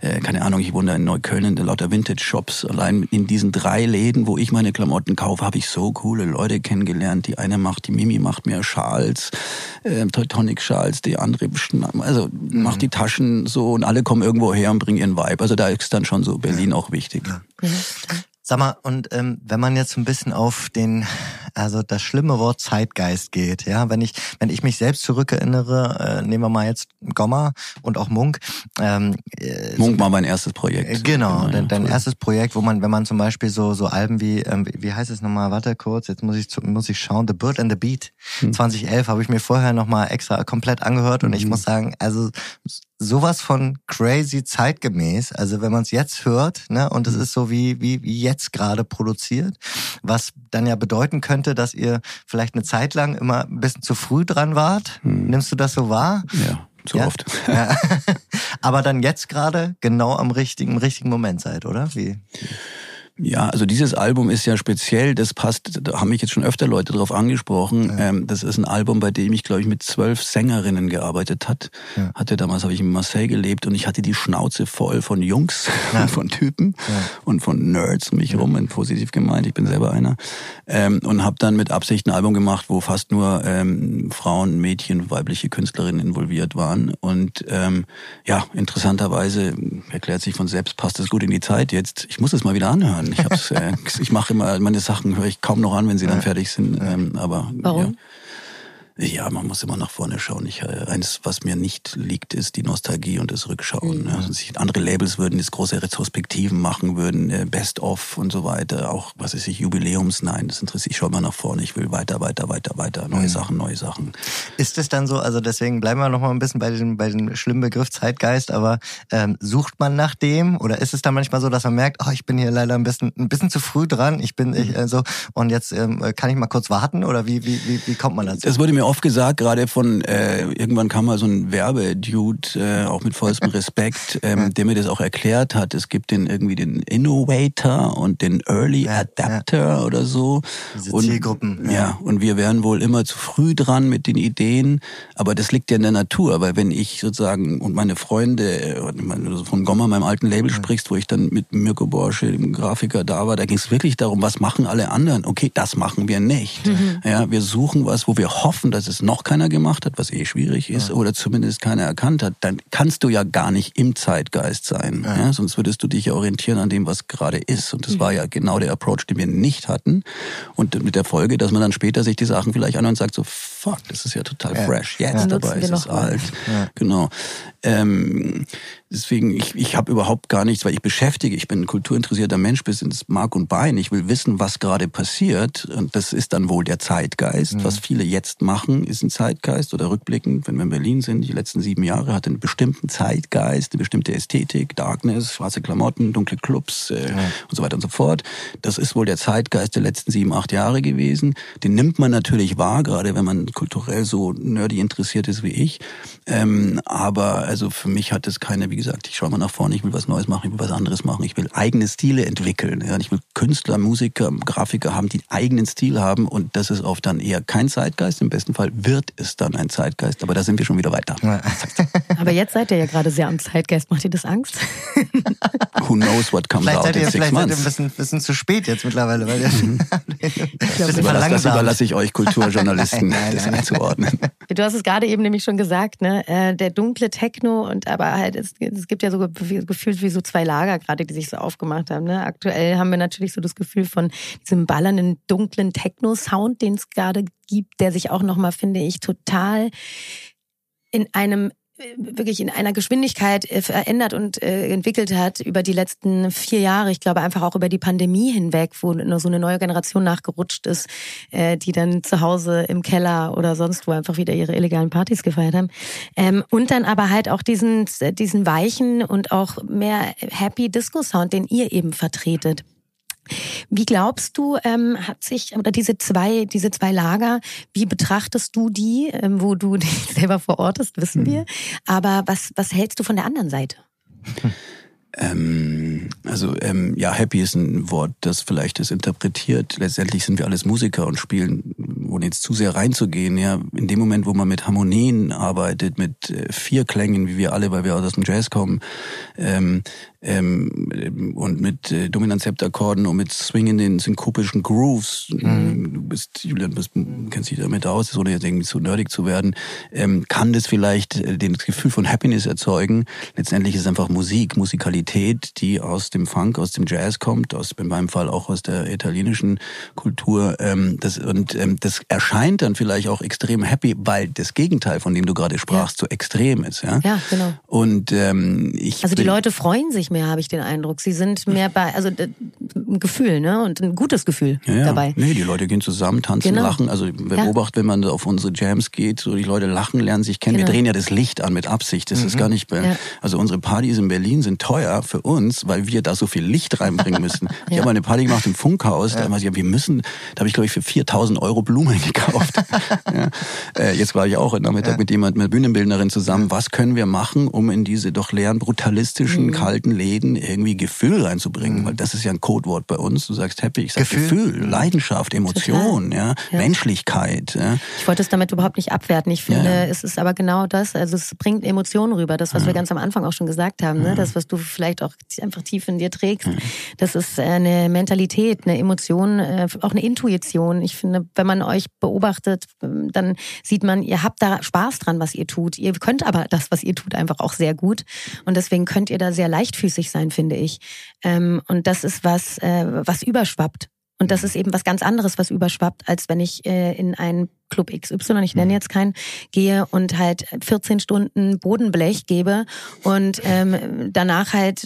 äh, keine Ahnung, ich wohne da in Neukölln in lauter Vintage Shops. Allein in diesen drei Läden, wo ich meine Klamotten kaufe, habe ich so coole Leute kennengelernt. Die eine macht, die Mimi macht mir Schals, äh, Teutonic Schals, die andere also macht die Taschen so und alle kommen irgendwo her und bringen ihren Vibe. Also da ist dann schon so Berlin auch wichtig. Ja. Sag mal, und ähm, wenn man jetzt so ein bisschen auf den, also das schlimme Wort Zeitgeist geht, ja, wenn ich, wenn ich mich selbst zurückerinnere, äh, nehmen wir mal jetzt Gomma und auch Munk. Ähm, äh, Munk war mein erstes Projekt. Genau, ja, dein, dein cool. erstes Projekt, wo man, wenn man zum Beispiel so so Alben wie, ähm, wie- heißt es nochmal, warte kurz, jetzt muss ich zu- muss ich schauen, The Bird and the Beat, Hm. 2011 habe ich mir vorher nochmal extra komplett angehört und ich Mhm. muss sagen, also sowas von crazy zeitgemäß, also wenn man es jetzt hört, ne, und es Mhm. ist so wie, wie, wie jetzt gerade produziert, was dann ja bedeuten könnte, dass ihr vielleicht eine Zeit lang immer ein bisschen zu früh dran wart. Mhm. Nimmst du das so wahr? Ja, so Ja? oft. [LAUGHS] Ja. Aber dann jetzt gerade genau am richtigen, im richtigen Moment seid, oder? Wie? Ja, also dieses Album ist ja speziell, das passt, da haben mich jetzt schon öfter Leute drauf angesprochen. Ähm, das ist ein Album, bei dem ich, glaube ich, mit zwölf Sängerinnen gearbeitet hat. Ja. Hatte damals habe ich in Marseille gelebt und ich hatte die Schnauze voll von Jungs Ja. [LAUGHS] von Typen und von Nerds um mich rum, in positiv gemeint, ich bin selber einer. Ähm, und habe dann mit Absicht ein Album gemacht, wo fast nur ähm, Frauen, Mädchen, weibliche Künstlerinnen involviert waren. Und ähm, ja, interessanterweise erklärt sich von selbst, passt es gut in die Zeit jetzt. Ich muss es mal wieder anhören. Ich hab's, äh, ich mache immer meine Sachen, höre ich kaum noch an, wenn sie dann fertig sind. Ähm, aber Warum? Ja. Ja, man muss immer nach vorne schauen. Ich, äh, eines, was mir nicht liegt, ist die Nostalgie und das Rückschauen. Mhm. Ja. Also andere Labels würden jetzt große Retrospektiven machen, würden äh, Best-of und so weiter. Auch, was weiß ich, Jubiläums. Nein, das interessiert. Ich schaue immer nach vorne. Ich will weiter, weiter, weiter, weiter. Neue Mhm. Sachen, neue Sachen. Ist es dann so, also deswegen bleiben wir noch mal ein bisschen bei dem, bei dem schlimmen Begriff Zeitgeist, aber ähm, sucht man nach dem oder ist es dann manchmal so, dass man merkt, oh, ich bin hier leider ein bisschen, ein bisschen zu früh dran, ich bin ich, äh, so und jetzt ähm, kann ich mal kurz warten oder wie, wie, wie, wie kommt man dazu? Das wurde mir oft gesagt, gerade von, äh, irgendwann kam mal so ein Werbedude, äh, auch mit vollstem Respekt, [LAUGHS] ähm, der mir das auch erklärt hat. Es gibt den irgendwie den Innovator und den Early Ja, Adapter oder so. Diese und, Zielgruppen, ja. Ja. und wir wären wohl immer zu früh dran mit den Ideen, aber das liegt ja in der Natur, weil wenn ich sozusagen und meine Freunde, du von Gomma, meinem alten Label sprichst, wo ich dann mit Mirko Borsche, dem Grafiker, da war, da ging es wirklich darum, was machen alle anderen? Okay, das machen wir nicht. Ja, wir suchen was, wo wir hoffen, dass es noch keiner gemacht hat, was eh schwierig ist, ja. oder zumindest keiner erkannt hat, dann kannst du ja gar nicht im Zeitgeist sein. Ja. ja sonst würdest du dich ja orientieren an dem, was gerade ist. Und das mhm. war ja genau der Approach, den wir nicht hatten. Und mit der Folge, dass man dann später sich die Sachen vielleicht anhört und sagt so, fuck, das ist ja total fresh. Jetzt dabei ist es alt. Genau. Ähm, deswegen, ich, ich habe überhaupt gar nichts, weil ich beschäftige, ich bin ein kulturinteressierter Mensch bis ins Mark und Bein. Ich will wissen, was gerade passiert. Und das ist dann wohl der Zeitgeist. Mhm. Was viele jetzt machen, ist ein Zeitgeist oder rückblickend, wenn wir in Berlin sind, die letzten sieben Jahre hat einen bestimmten Zeitgeist, eine bestimmte Ästhetik, Darkness, schwarze Klamotten, dunkle Clubs äh, ja. und so weiter und so fort. Das ist wohl der Zeitgeist der letzten sieben, acht Jahre gewesen. Den nimmt man natürlich wahr, gerade wenn man kulturell so nerdy interessiert ist wie ich. Ähm, aber also für mich hat es keine, wie gesagt, ich schaue mal nach vorne, ich will was Neues machen, ich will was anderes machen, ich will eigene Stile entwickeln. Ja, ich will Künstler, Musiker, Grafiker haben, die eigenen Stil haben und das ist oft dann eher kein Zeitgeist. Im besten Fall wird es dann ein Zeitgeist, aber da sind wir schon wieder weiter. [LAUGHS] aber jetzt seid ihr ja gerade sehr am Zeitgeist. Macht ihr das Angst? [LAUGHS] [LAUGHS] Who knows what comes vielleicht out seid ihr, in six vielleicht months. Seid ihr ein bisschen, bisschen zu spät jetzt mittlerweile. Weil mhm. das, überlasse, das überlasse ich euch Kulturjournalisten, nein, nein, das einzuordnen. [LAUGHS] Du hast es gerade eben nämlich schon gesagt, ne? Äh, der dunkle Techno und aber halt, es, es gibt ja so gefühlt wie so zwei Lager gerade, die sich so aufgemacht haben. Ne? Aktuell haben wir natürlich so das Gefühl von diesem ballernden, dunklen Techno-Sound, den es gerade gibt, der sich auch nochmal, finde ich, total in einem wirklich in einer Geschwindigkeit äh, verändert und äh, entwickelt hat über die letzten vier Jahre. Ich glaube einfach auch über die Pandemie hinweg, wo so eine neue Generation nachgerutscht ist, äh, die dann zu Hause im Keller oder sonst wo einfach wieder ihre illegalen Partys gefeiert haben. Ähm, und dann aber halt auch diesen, diesen weichen und auch mehr Happy Disco Sound, den ihr eben vertretet. Wie glaubst du, ähm, hat sich, oder diese zwei, diese zwei Lager, wie betrachtest du die, ähm, wo du [LAUGHS] dich selber verortest, wissen mhm. wir. Aber was, was hältst du von der anderen Seite? [LAUGHS] Ähm, also ähm, ja, happy ist ein Wort, das vielleicht das interpretiert. Letztendlich sind wir alles Musiker und spielen, ohne jetzt zu sehr reinzugehen. Ja, in dem Moment, wo man mit Harmonien arbeitet, mit äh, vier Klängen, wie wir alle, weil wir aus dem Jazz kommen, ähm, ähm, und mit äh, Dominant-Septakkorden und mit swingenden synkopischen Grooves. Mhm. Du bist, Julian, bist, kennst dich damit aus, ohne jetzt irgendwie zu nerdig zu werden, ähm, kann das vielleicht äh, das Gefühl von Happiness erzeugen. Letztendlich ist es einfach Musik, Musikalität, die aus dem Funk, aus dem Jazz kommt, aus in meinem Fall auch aus der italienischen Kultur. Ähm, das, und ähm, das erscheint dann vielleicht auch extrem happy, weil das Gegenteil, von dem du gerade sprachst, ja. so extrem ist. Ja, ja genau. Und ähm, ich also die Leute freuen sich mehr, habe ich den Eindruck. Sie sind mehr bei, also ein Gefühl, ne? Und ein gutes Gefühl ja, ja. dabei. Nee, die Leute gehen zusammen, tanzen, genau. lachen. Also wer ja. beobachtet, wenn man auf unsere Jams geht, so die Leute lachen, lernen sich kennen. Genau. Wir drehen ja das Licht an mit Absicht. Das mhm. ist gar nicht also unsere Partys in Berlin sind teuer für uns, weil wir da so viel Licht reinbringen müssen. [LAUGHS] Ich habe mal eine Party gemacht im Funkhaus, da haben wir wir müssen, da habe ich glaube ich für 4000 Euro Blumen [LAUGHS] gekauft. äh, jetzt war ich auch am Nachmittag mit jemand, mit Bühnenbildnerin zusammen. Was können wir machen, um in diese doch leeren, brutalistischen, mhm. kalten Läden irgendwie Gefühl reinzubringen, mhm. weil das ist ja ein Codewort bei uns. Du sagst happy, ich sag Gefühl, Gefühl Leidenschaft, Emotion, ja, ja, Menschlichkeit. Ja. Ich wollte es damit überhaupt nicht abwerten. Ich finde, ja. es ist aber genau das. Also es bringt Emotionen rüber. Das, was ja. wir ganz am Anfang auch schon gesagt haben, ne? das, was du vielleicht auch einfach tief in dir trägst. Das ist eine Mentalität, eine Emotion, äh, auch eine Intuition. Ich finde, wenn man euch beobachtet, dann sieht man, ihr habt da Spaß dran, was ihr tut. Ihr könnt aber das, was ihr tut, einfach auch sehr gut. Und deswegen könnt ihr da sehr leichtfüßig sein, finde ich. Ähm, und das ist was, äh, was überschwappt. Und das ist eben was ganz anderes, was überschwappt, als wenn ich äh, in ein Club XY, ich nenne mhm. jetzt keinen, gehe und halt 14 Stunden Bodenblech gebe und ähm, danach halt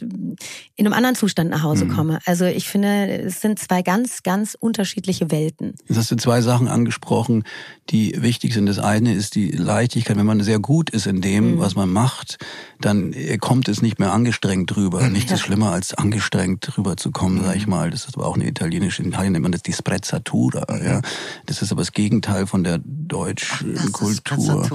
in einem anderen Zustand nach Hause mhm. komme. Also ich finde, es sind zwei ganz, ganz unterschiedliche Welten. Jetzt hast du zwei Sachen angesprochen, die wichtig sind. Das eine ist die Leichtigkeit. Wenn man sehr gut ist in dem, mhm. was man macht, dann kommt es nicht mehr angestrengt drüber. Mhm. Nichts ja. ist schlimmer, als angestrengt drüber zu kommen, sag ich mhm. mal. Das ist aber auch eine italienische, in Italien nennt man das die Sprezzatura. Ja. Das ist aber das Gegenteil von der der deutschen Ach, Kultur.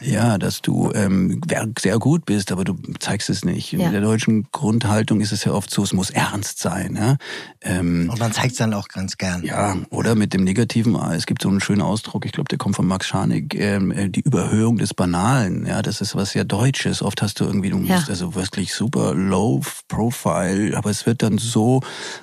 Ja, dass du ähm, sehr gut bist, aber du zeigst es nicht. Ja. In der deutschen Grundhaltung ist es ja oft so, es muss ernst sein. Ja? Ähm, Und man zeigt es dann auch ganz gern. Ja, oder mit dem Negativen, ah, es gibt so einen schönen Ausdruck, ich glaube, der kommt von Max Scharnig, ähm, äh, die Überhöhung des Banalen. Ja, das ist was sehr Deutsches. Oft hast du irgendwie, du ja. musst also wirklich super low profile, aber es wird dann so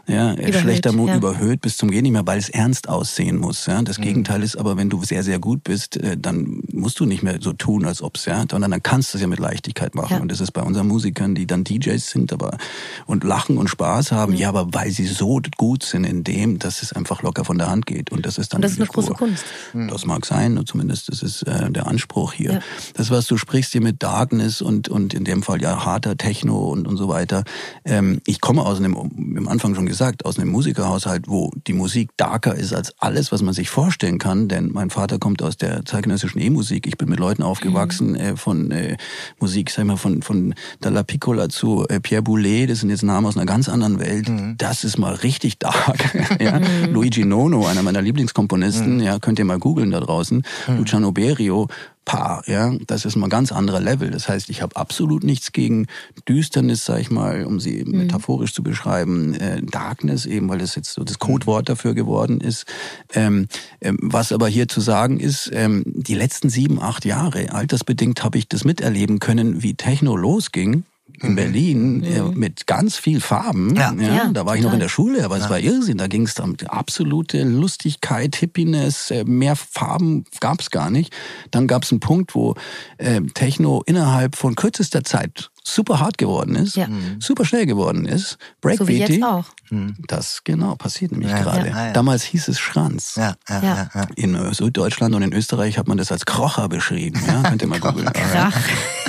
ja, überhöht, schlechter Mut ja. überhöht bis zum Gehen nicht mehr, weil es ernst aussehen muss. Ja? Das mhm. Gegenteil ist aber, wenn du sehr, sehr gut bist, äh, dann musst du nicht mehr so tun, als ob's ja, sondern dann kannst du es ja mit Leichtigkeit machen. Ja. Und das ist bei unseren Musikern, die dann DJs sind, aber und lachen und Spaß haben, mhm. ja, aber weil sie so gut sind in dem, dass es einfach locker von der Hand geht. Und das ist dann und das ist eine große Kunst. Mhm. Das mag sein, und zumindest das ist äh, der Anspruch hier. Ja. Das, was du sprichst hier mit Darkness und und in dem Fall ja harter Techno und und so weiter. Ähm, ich komme aus einem, am Anfang schon gesagt, aus einem Musikerhaushalt, wo die Musik darker ist als alles, was man sich vorstellen kann. Denn mein Vater kommt aus der zeitgenössischen E-Musik. Ich bin mit Leuten aufgewachsen mhm. äh, von äh, Musik, sag ich mal, von, von Dalla Piccola zu äh, Pierre Boulez. Das sind jetzt Namen aus einer ganz anderen Welt. Mhm. Das ist mal richtig dark. [LAUGHS] ja? Mhm. Luigi Nono, einer meiner Lieblingskomponisten, mhm. ja, könnt ihr mal googeln da draußen. Mhm. Luciano Berio, Paar, ja, das ist mal ganz anderer Level. Das heißt, ich habe absolut nichts gegen Düsternis, sag ich mal, um sie mhm. metaphorisch zu beschreiben, äh, Darkness eben, weil das jetzt so das Codewort dafür geworden ist. Ähm, ähm, was aber hier zu sagen ist, ähm, die letzten sieben, acht Jahre, altersbedingt habe ich das miterleben können, wie Techno losging in mhm. Berlin mhm. mit ganz viel Farben. Ja. ja, ja da war ich noch in der Schule, aber es war Irrsinn. Da ging es um absolute Lustigkeit, Hippiness, äh, mehr Farben gab es gar nicht. Dann gab es einen Punkt, wo äh, Techno innerhalb von kürzester Zeit super hart geworden ist, super schnell geworden ist. Breakbeaty. So auch. Mhm. Das genau passiert nämlich ja, gerade. Ja, Damals hieß es Schranz. In Süddeutschland und in Österreich hat man das als Krocher beschrieben. Ja, [LAUGHS] könnt ihr mal googeln. Krach.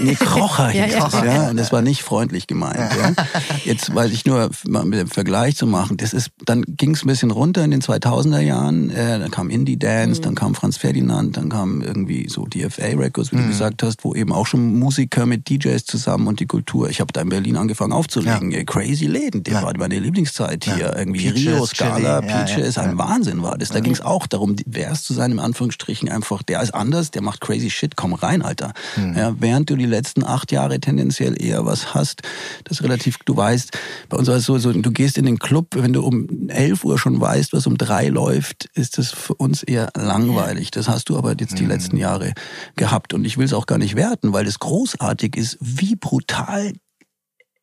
Nee, Krocher [LAUGHS] hieß es. Ja, und das war nicht freundlich gemeint. Ja. [LAUGHS] Jetzt, weil ich nur mal mit dem Vergleich zu machen, das ist, dann ging es ein bisschen runter in den 2000er Jahren. Äh, dann kam Indie Dance, mhm. dann kam Franz Ferdinand, dann kam irgendwie so DFA Records, wie du mhm. gesagt hast, wo eben auch schon Musiker mit DJs zusammen und die Kultur. Ich habe da in Berlin angefangen aufzulegen. Ja. Crazy Läden, der ja. war meine Lieblingszeit hier. Ja. Irgendwie Peaches, Rio, Scala, Chili. Peaches, ein Wahnsinn war das. Da ging es auch darum, divers zu sein, im Anführungsstrichen einfach, der ist anders, der macht crazy shit, komm rein, Alter. Mhm. Ja, während du die letzten acht Jahre tendenziell eher was hast, das relativ, du weißt, bei uns war es so, so, du gehst in den Club, wenn du um 11 Uhr schon weißt, was um drei läuft, ist das für uns eher langweilig. Das hast du aber jetzt die mhm. letzten Jahre gehabt und ich will es auch gar nicht werten, weil es großartig ist, wie brutal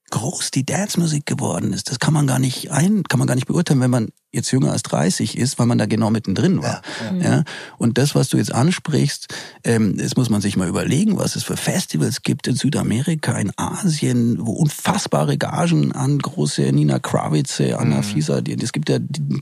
groß die Dance-Musik geworden ist. Das kann man gar nicht ein, kann man gar nicht beurteilen, wenn man jetzt jünger als 30 ist, weil man da genau mittendrin war. Ja, ja. ja? Und das, was du jetzt ansprichst, ähm, das muss man sich mal überlegen, was es für Festivals gibt in Südamerika, in Asien, wo unfassbare Gagen an große Nina Kravitze, Anna mhm. Fieser, die, es gibt ja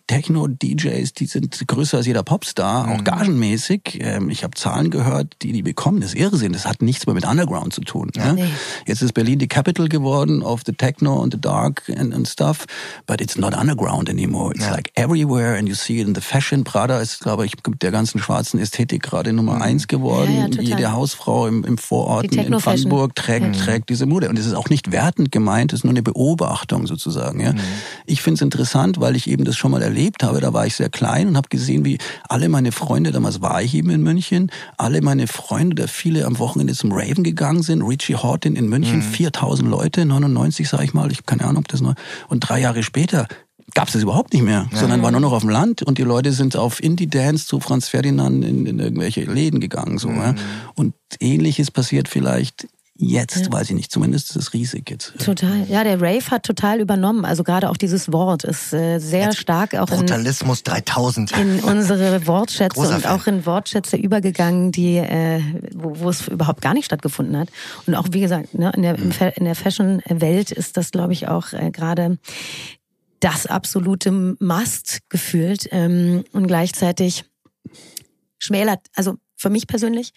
Techno-DJs, die sind größer als jeder Popstar, mhm. auch gagenmäßig. Ähm, ich habe Zahlen gehört, die die bekommen, das ist Irrsinn, das hat nichts mehr mit Underground zu tun. Ja? Nee. Jetzt ist Berlin die Capital geworden of the Techno and the Dark and, and stuff, but it's not underground anymore. It's like everywhere and you see it in the fashion. Prada ist, glaube ich, der ganzen schwarzen Ästhetik gerade Nummer mhm. eins geworden. Ja, ja, Jede Hausfrau im, im Vororten in Brandenburg trägt, ja. trägt diese Mode. Und es ist auch nicht wertend gemeint, es ist nur eine Beobachtung sozusagen. Ja. Mhm. Ich finde es interessant, weil ich eben das schon mal erlebt habe. Da war ich sehr klein und habe gesehen, wie alle meine Freunde, damals war ich eben in München, alle meine Freunde, da viele am Wochenende zum Raven gegangen sind. Richie Horton in München, mhm. 4000 Leute, 99 sage ich mal, ich keine Ahnung, ob das noch. Und drei Jahre später gab es das überhaupt nicht mehr, ja. sondern war nur noch auf dem Land und die Leute sind auf Indie-Dance zu Franz Ferdinand in, in irgendwelche Läden gegangen. So, mhm. ja. Und ähnliches passiert vielleicht Jetzt ja. weiß ich nicht, zumindest ist es riesig jetzt. Total. Ja, der Rave hat total übernommen. Also gerade auch dieses Wort ist äh, sehr jetzt stark auch Brutalismus in, 3000. in unsere [LAUGHS] Wortschätze Großer und auch in Wortschätze übergegangen, die äh, wo, wo es überhaupt gar nicht stattgefunden hat. Und auch wie gesagt, ne, in der, mhm. in der Fashion-Welt ist das, glaube ich, auch äh, gerade das absolute Must gefühlt. Ähm, und gleichzeitig schmälert, also für mich persönlich,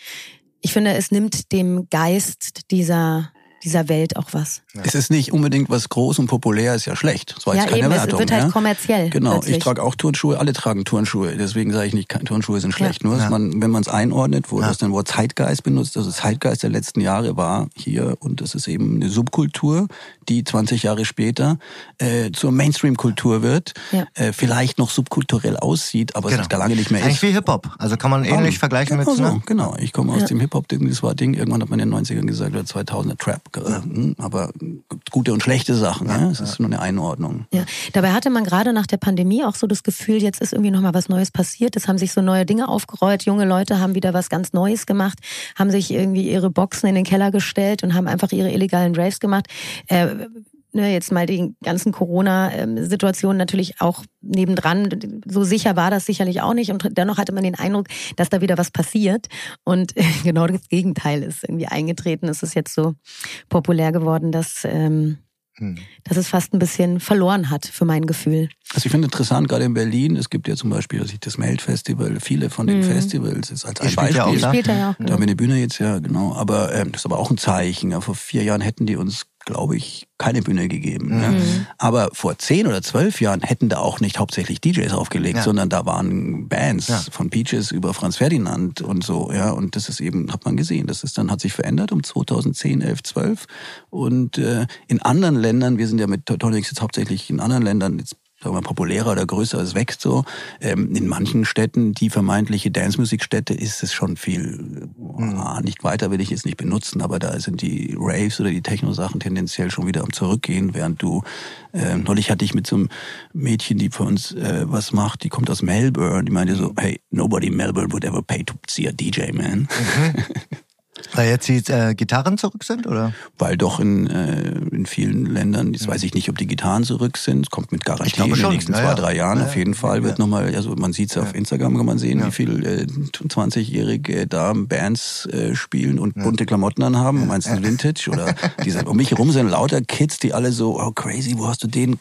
ich finde, es nimmt dem Geist dieser dieser Welt auch was. Ja. Es ist nicht unbedingt was groß und populär, ist ja schlecht. Das war ja, jetzt keine eben, Wertung. Es wird halt ja? kommerziell. Genau, plötzlich. ich trage auch Turnschuhe, alle tragen Turnschuhe. Deswegen sage ich nicht, Turnschuhe sind schlecht. Ja. Nur, dass man, wenn man es einordnet, wo das dann Wort Zeitgeist benutzt, also Zeitgeist der letzten Jahre war hier und das ist eben eine Subkultur, die 20 Jahre später äh, zur Mainstream-Kultur wird, äh, vielleicht noch subkulturell aussieht, aber genau. es da lange nicht mehr ist. Eigentlich wie Hip-Hop. Also kann man ähnlich um, vergleichen genau mit... So, ne? Genau, ich komme aus dem Hip-Hop, das war Ding, irgendwann hat man in den 90ern gesagt, oder 2000er Trap aber gute und schlechte Sachen. Ja, ja. Es ist nur eine Einordnung. Ja. Dabei hatte man gerade nach der Pandemie auch so das Gefühl, jetzt ist irgendwie nochmal was Neues passiert. Es haben sich so neue Dinge aufgerollt. Junge Leute haben wieder was ganz Neues gemacht, haben sich irgendwie ihre Boxen in den Keller gestellt und haben einfach ihre illegalen Raves gemacht. Äh, ne, jetzt mal die ganzen Corona-Situationen natürlich auch nebendran. So sicher war das sicherlich auch nicht. Und dennoch hatte man den Eindruck, dass da wieder was passiert. Und [LAUGHS] genau das Gegenteil ist irgendwie eingetreten. Es ist jetzt so populär geworden, dass ähm, hm. dass es fast ein bisschen verloren hat für mein Gefühl. Also ich finde interessant, gerade in Berlin, es gibt ja zum Beispiel das Melt-Festival, viele von den mhm. Festivals ist als ein Beispiel. Ja auch, da. Ja da haben wir eine Bühne jetzt, ja genau. Aber ähm, das ist aber auch ein Zeichen. Ja, vor vier Jahren hätten die uns glaube ich, keine Bühne gegeben. Mhm. Ja. Aber vor zehn oder zwölf Jahren hätten da auch nicht hauptsächlich DJs aufgelegt, ja. sondern da waren Bands ja. von Peaches über Franz Ferdinand und so. Ja, und das ist eben, hat man gesehen, das ist dann hat sich verändert um 2010, 11, 12 und äh, in anderen Ländern, wir sind ja mit Teutonics jetzt hauptsächlich in anderen Ländern jetzt sagen wir, populärer oder größer, es wächst so. Ähm, in manchen Städten, die vermeintliche Dance-Musikstätte, ist es schon viel, mhm. ah, nicht weiter will ich jetzt nicht benutzen, aber da sind die Raves oder die Techno-Sachen tendenziell schon wieder am Zurückgehen, während du, äh, neulich hatte ich mit so einem Mädchen, die für uns äh, was macht, die kommt aus Melbourne, die meinte so, hey, nobody in Melbourne would ever pay to see a DJ, man. Mhm. [LAUGHS] Weil jetzt die äh, Gitarren zurück sind, oder? Weil doch in, äh, in vielen Ländern, jetzt weiß ich nicht, ob die Gitarren zurück sind, kommt mit Garantie in den nächsten ja, zwei, drei Jahren ja, auf jeden Fall, wird nochmal, also man sieht es auf Instagram, kann man sehen, wie viele äh, 20-jährige Damen Bands äh, spielen und bunte Klamotten anhaben. Meinst du Vintage? Oder [LAUGHS] die sind, um mich herum sind lauter Kids, die alle so, oh crazy, wo hast du den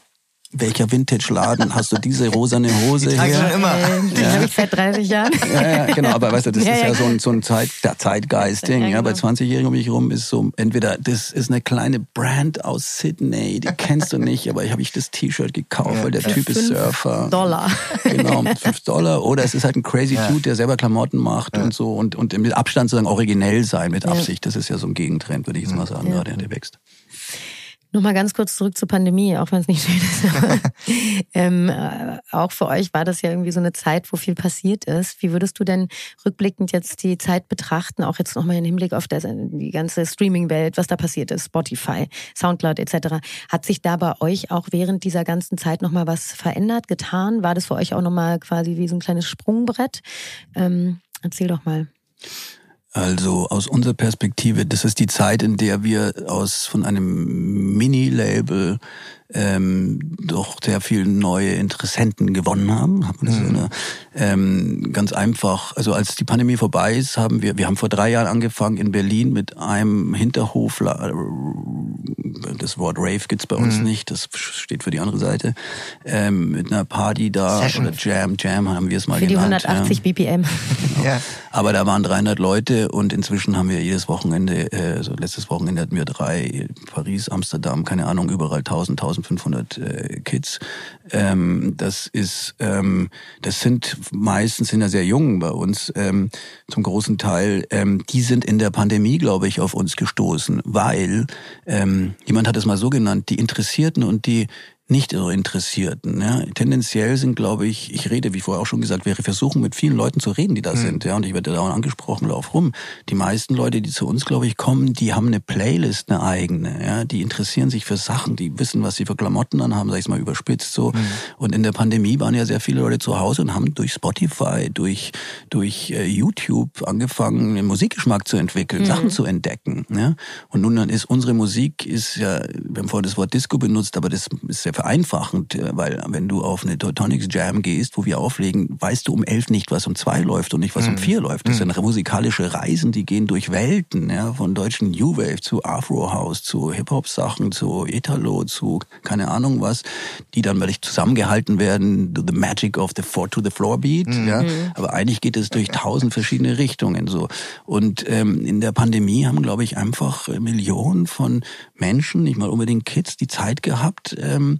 welcher Vintage-Laden hast du diese rosane Hose die her? Schon immer. Äh, die ja. habe ich seit 30 Jahren. Ja, ja, genau, aber weißt du, das ja, ist ja, so ein, so ein Zeit, Zeitgeist-Ding. Ja, bei 20-Jährigen um mich rum ist so, entweder das ist eine kleine Brand aus Sydney, die kennst du nicht, aber ich habe ich das T-Shirt gekauft, weil der Typ ist Surfer. Dollar. Genau, 5 Dollar. Oder es ist halt ein crazy Dude, der selber Klamotten macht und so und, und mit Abstand sozusagen originell sein, mit Absicht. Das ist ja so ein Gegentrend, würde ich jetzt mal sagen, gerade der wächst. Nochmal ganz kurz zurück zur Pandemie, auch wenn es nicht schön ist. [LAUGHS] ähm, äh, auch für euch war das ja irgendwie so eine Zeit, wo viel passiert ist. Wie würdest du denn rückblickend jetzt die Zeit betrachten, auch jetzt nochmal im Hinblick auf das, die ganze Streaming-Welt, was da passiert ist, Spotify, Soundcloud etc. Hat sich da bei euch auch während dieser ganzen Zeit nochmal was verändert, getan? War das für euch auch nochmal quasi wie so ein kleines Sprungbrett? Ähm, erzähl doch mal. Also aus unserer Perspektive, das ist die Zeit, in der wir aus von einem Mini-Label ähm, doch sehr viele neue Interessenten gewonnen haben. mhm. eine, ähm, ganz einfach, also als die Pandemie vorbei ist, haben wir, wir haben vor drei Jahren angefangen in Berlin mit einem Hinterhof, das Wort Rave gibt's bei uns mhm. nicht, das steht für die andere Seite, ähm, mit einer Party da, Session. oder Jam, Jam haben wir es mal für genannt. Für die 180 ja. BPM. Genau. Ja. Aber da waren 300 Leute und inzwischen haben wir jedes Wochenende, äh, so letztes Wochenende hatten wir drei, Paris, Amsterdam, keine Ahnung, überall 1000, 1000 1500 äh, Kids. Ähm, das ist, ähm, das sind meistens sind ja sehr jung bei uns ähm, zum großen Teil. Ähm, die sind in der Pandemie, glaube ich, auf uns gestoßen, weil ähm, jemand hat es mal so genannt: die Interessierten und die nicht so Interessierten. Ja. Tendenziell sind, glaube ich, ich rede, wie vorher auch schon gesagt, wir versuchen mit vielen Leuten zu reden, die da mhm. sind. Ja, und ich werde da auch angesprochen, lauf rum. Die meisten Leute, die zu uns, glaube ich, kommen, die haben eine Playlist, eine eigene. Ja, die interessieren sich für Sachen, die wissen, was sie für Klamotten anhaben, sag ich mal überspitzt so. Mhm. Und in der Pandemie waren ja sehr viele Leute zu Hause und haben durch Spotify, durch durch äh, YouTube angefangen, einen Musikgeschmack zu entwickeln, mhm. Sachen zu entdecken. Ja. Und nun dann ist unsere Musik ist ja, wir haben vorhin das Wort Disco benutzt, aber das ist sehr vereinfachend, äh, weil wenn du auf eine Teutonics Jam gehst, wo wir auflegen, weißt du um elf nicht, was um zwei läuft und nicht, was mhm. um vier läuft. Das mhm. sind musikalische Reisen, die gehen durch Welten, ja, von deutschen New Wave zu Afro House, zu Hip-Hop-Sachen, zu Italo, zu keine Ahnung was, die dann weil ich zusammengehalten werden, the magic of the four to the floor beat, mhm. ja. Aber eigentlich geht es durch tausend verschiedene Richtungen so. Und ähm, in der Pandemie haben, glaube ich, einfach Millionen von Menschen, nicht mal unbedingt Kids, die Zeit gehabt, ähm,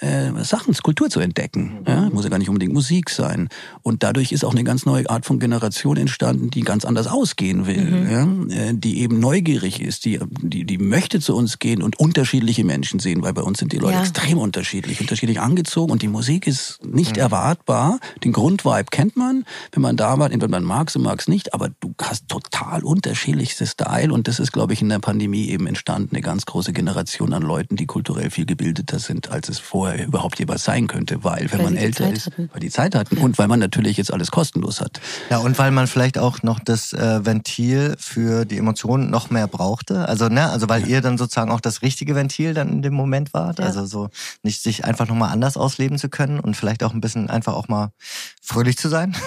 äh, Sachen, Kultur zu entdecken. Ja, muss ja gar nicht unbedingt Musik sein. Und dadurch ist auch eine ganz neue Art von Generation entstanden, die ganz anders ausgehen will, mhm. ja, äh, die eben neugierig ist, die, die, die möchte zu uns gehen und unterschiedliche Menschen sehen, weil bei uns sind die Leute ja. extrem unterschiedlich, unterschiedlich angezogen und die Musik ist nicht mhm. erwartbar. Den Grundvibe kennt man, wenn man da war, entweder man mag es, mag es nicht, aber du hast total unterschiedlichste Style und das ist, glaube ich, in der Pandemie eben entstanden, eine ganz große Generation an Leuten, die kulturell viel gebildeter sind, als es es vorher überhaupt jemals sein könnte, weil wenn weil man älter ist, hatten. weil die Zeit hatten ja. und weil man natürlich jetzt alles kostenlos hat. Ja, und weil man vielleicht auch noch das äh, Ventil für die Emotionen noch mehr brauchte. Also, ne, also weil ja. ihr dann sozusagen auch das richtige Ventil dann in dem Moment wart. Ja. Also so nicht sich einfach nochmal anders ausleben zu können und vielleicht auch ein bisschen einfach auch mal fröhlich zu sein. [LAUGHS]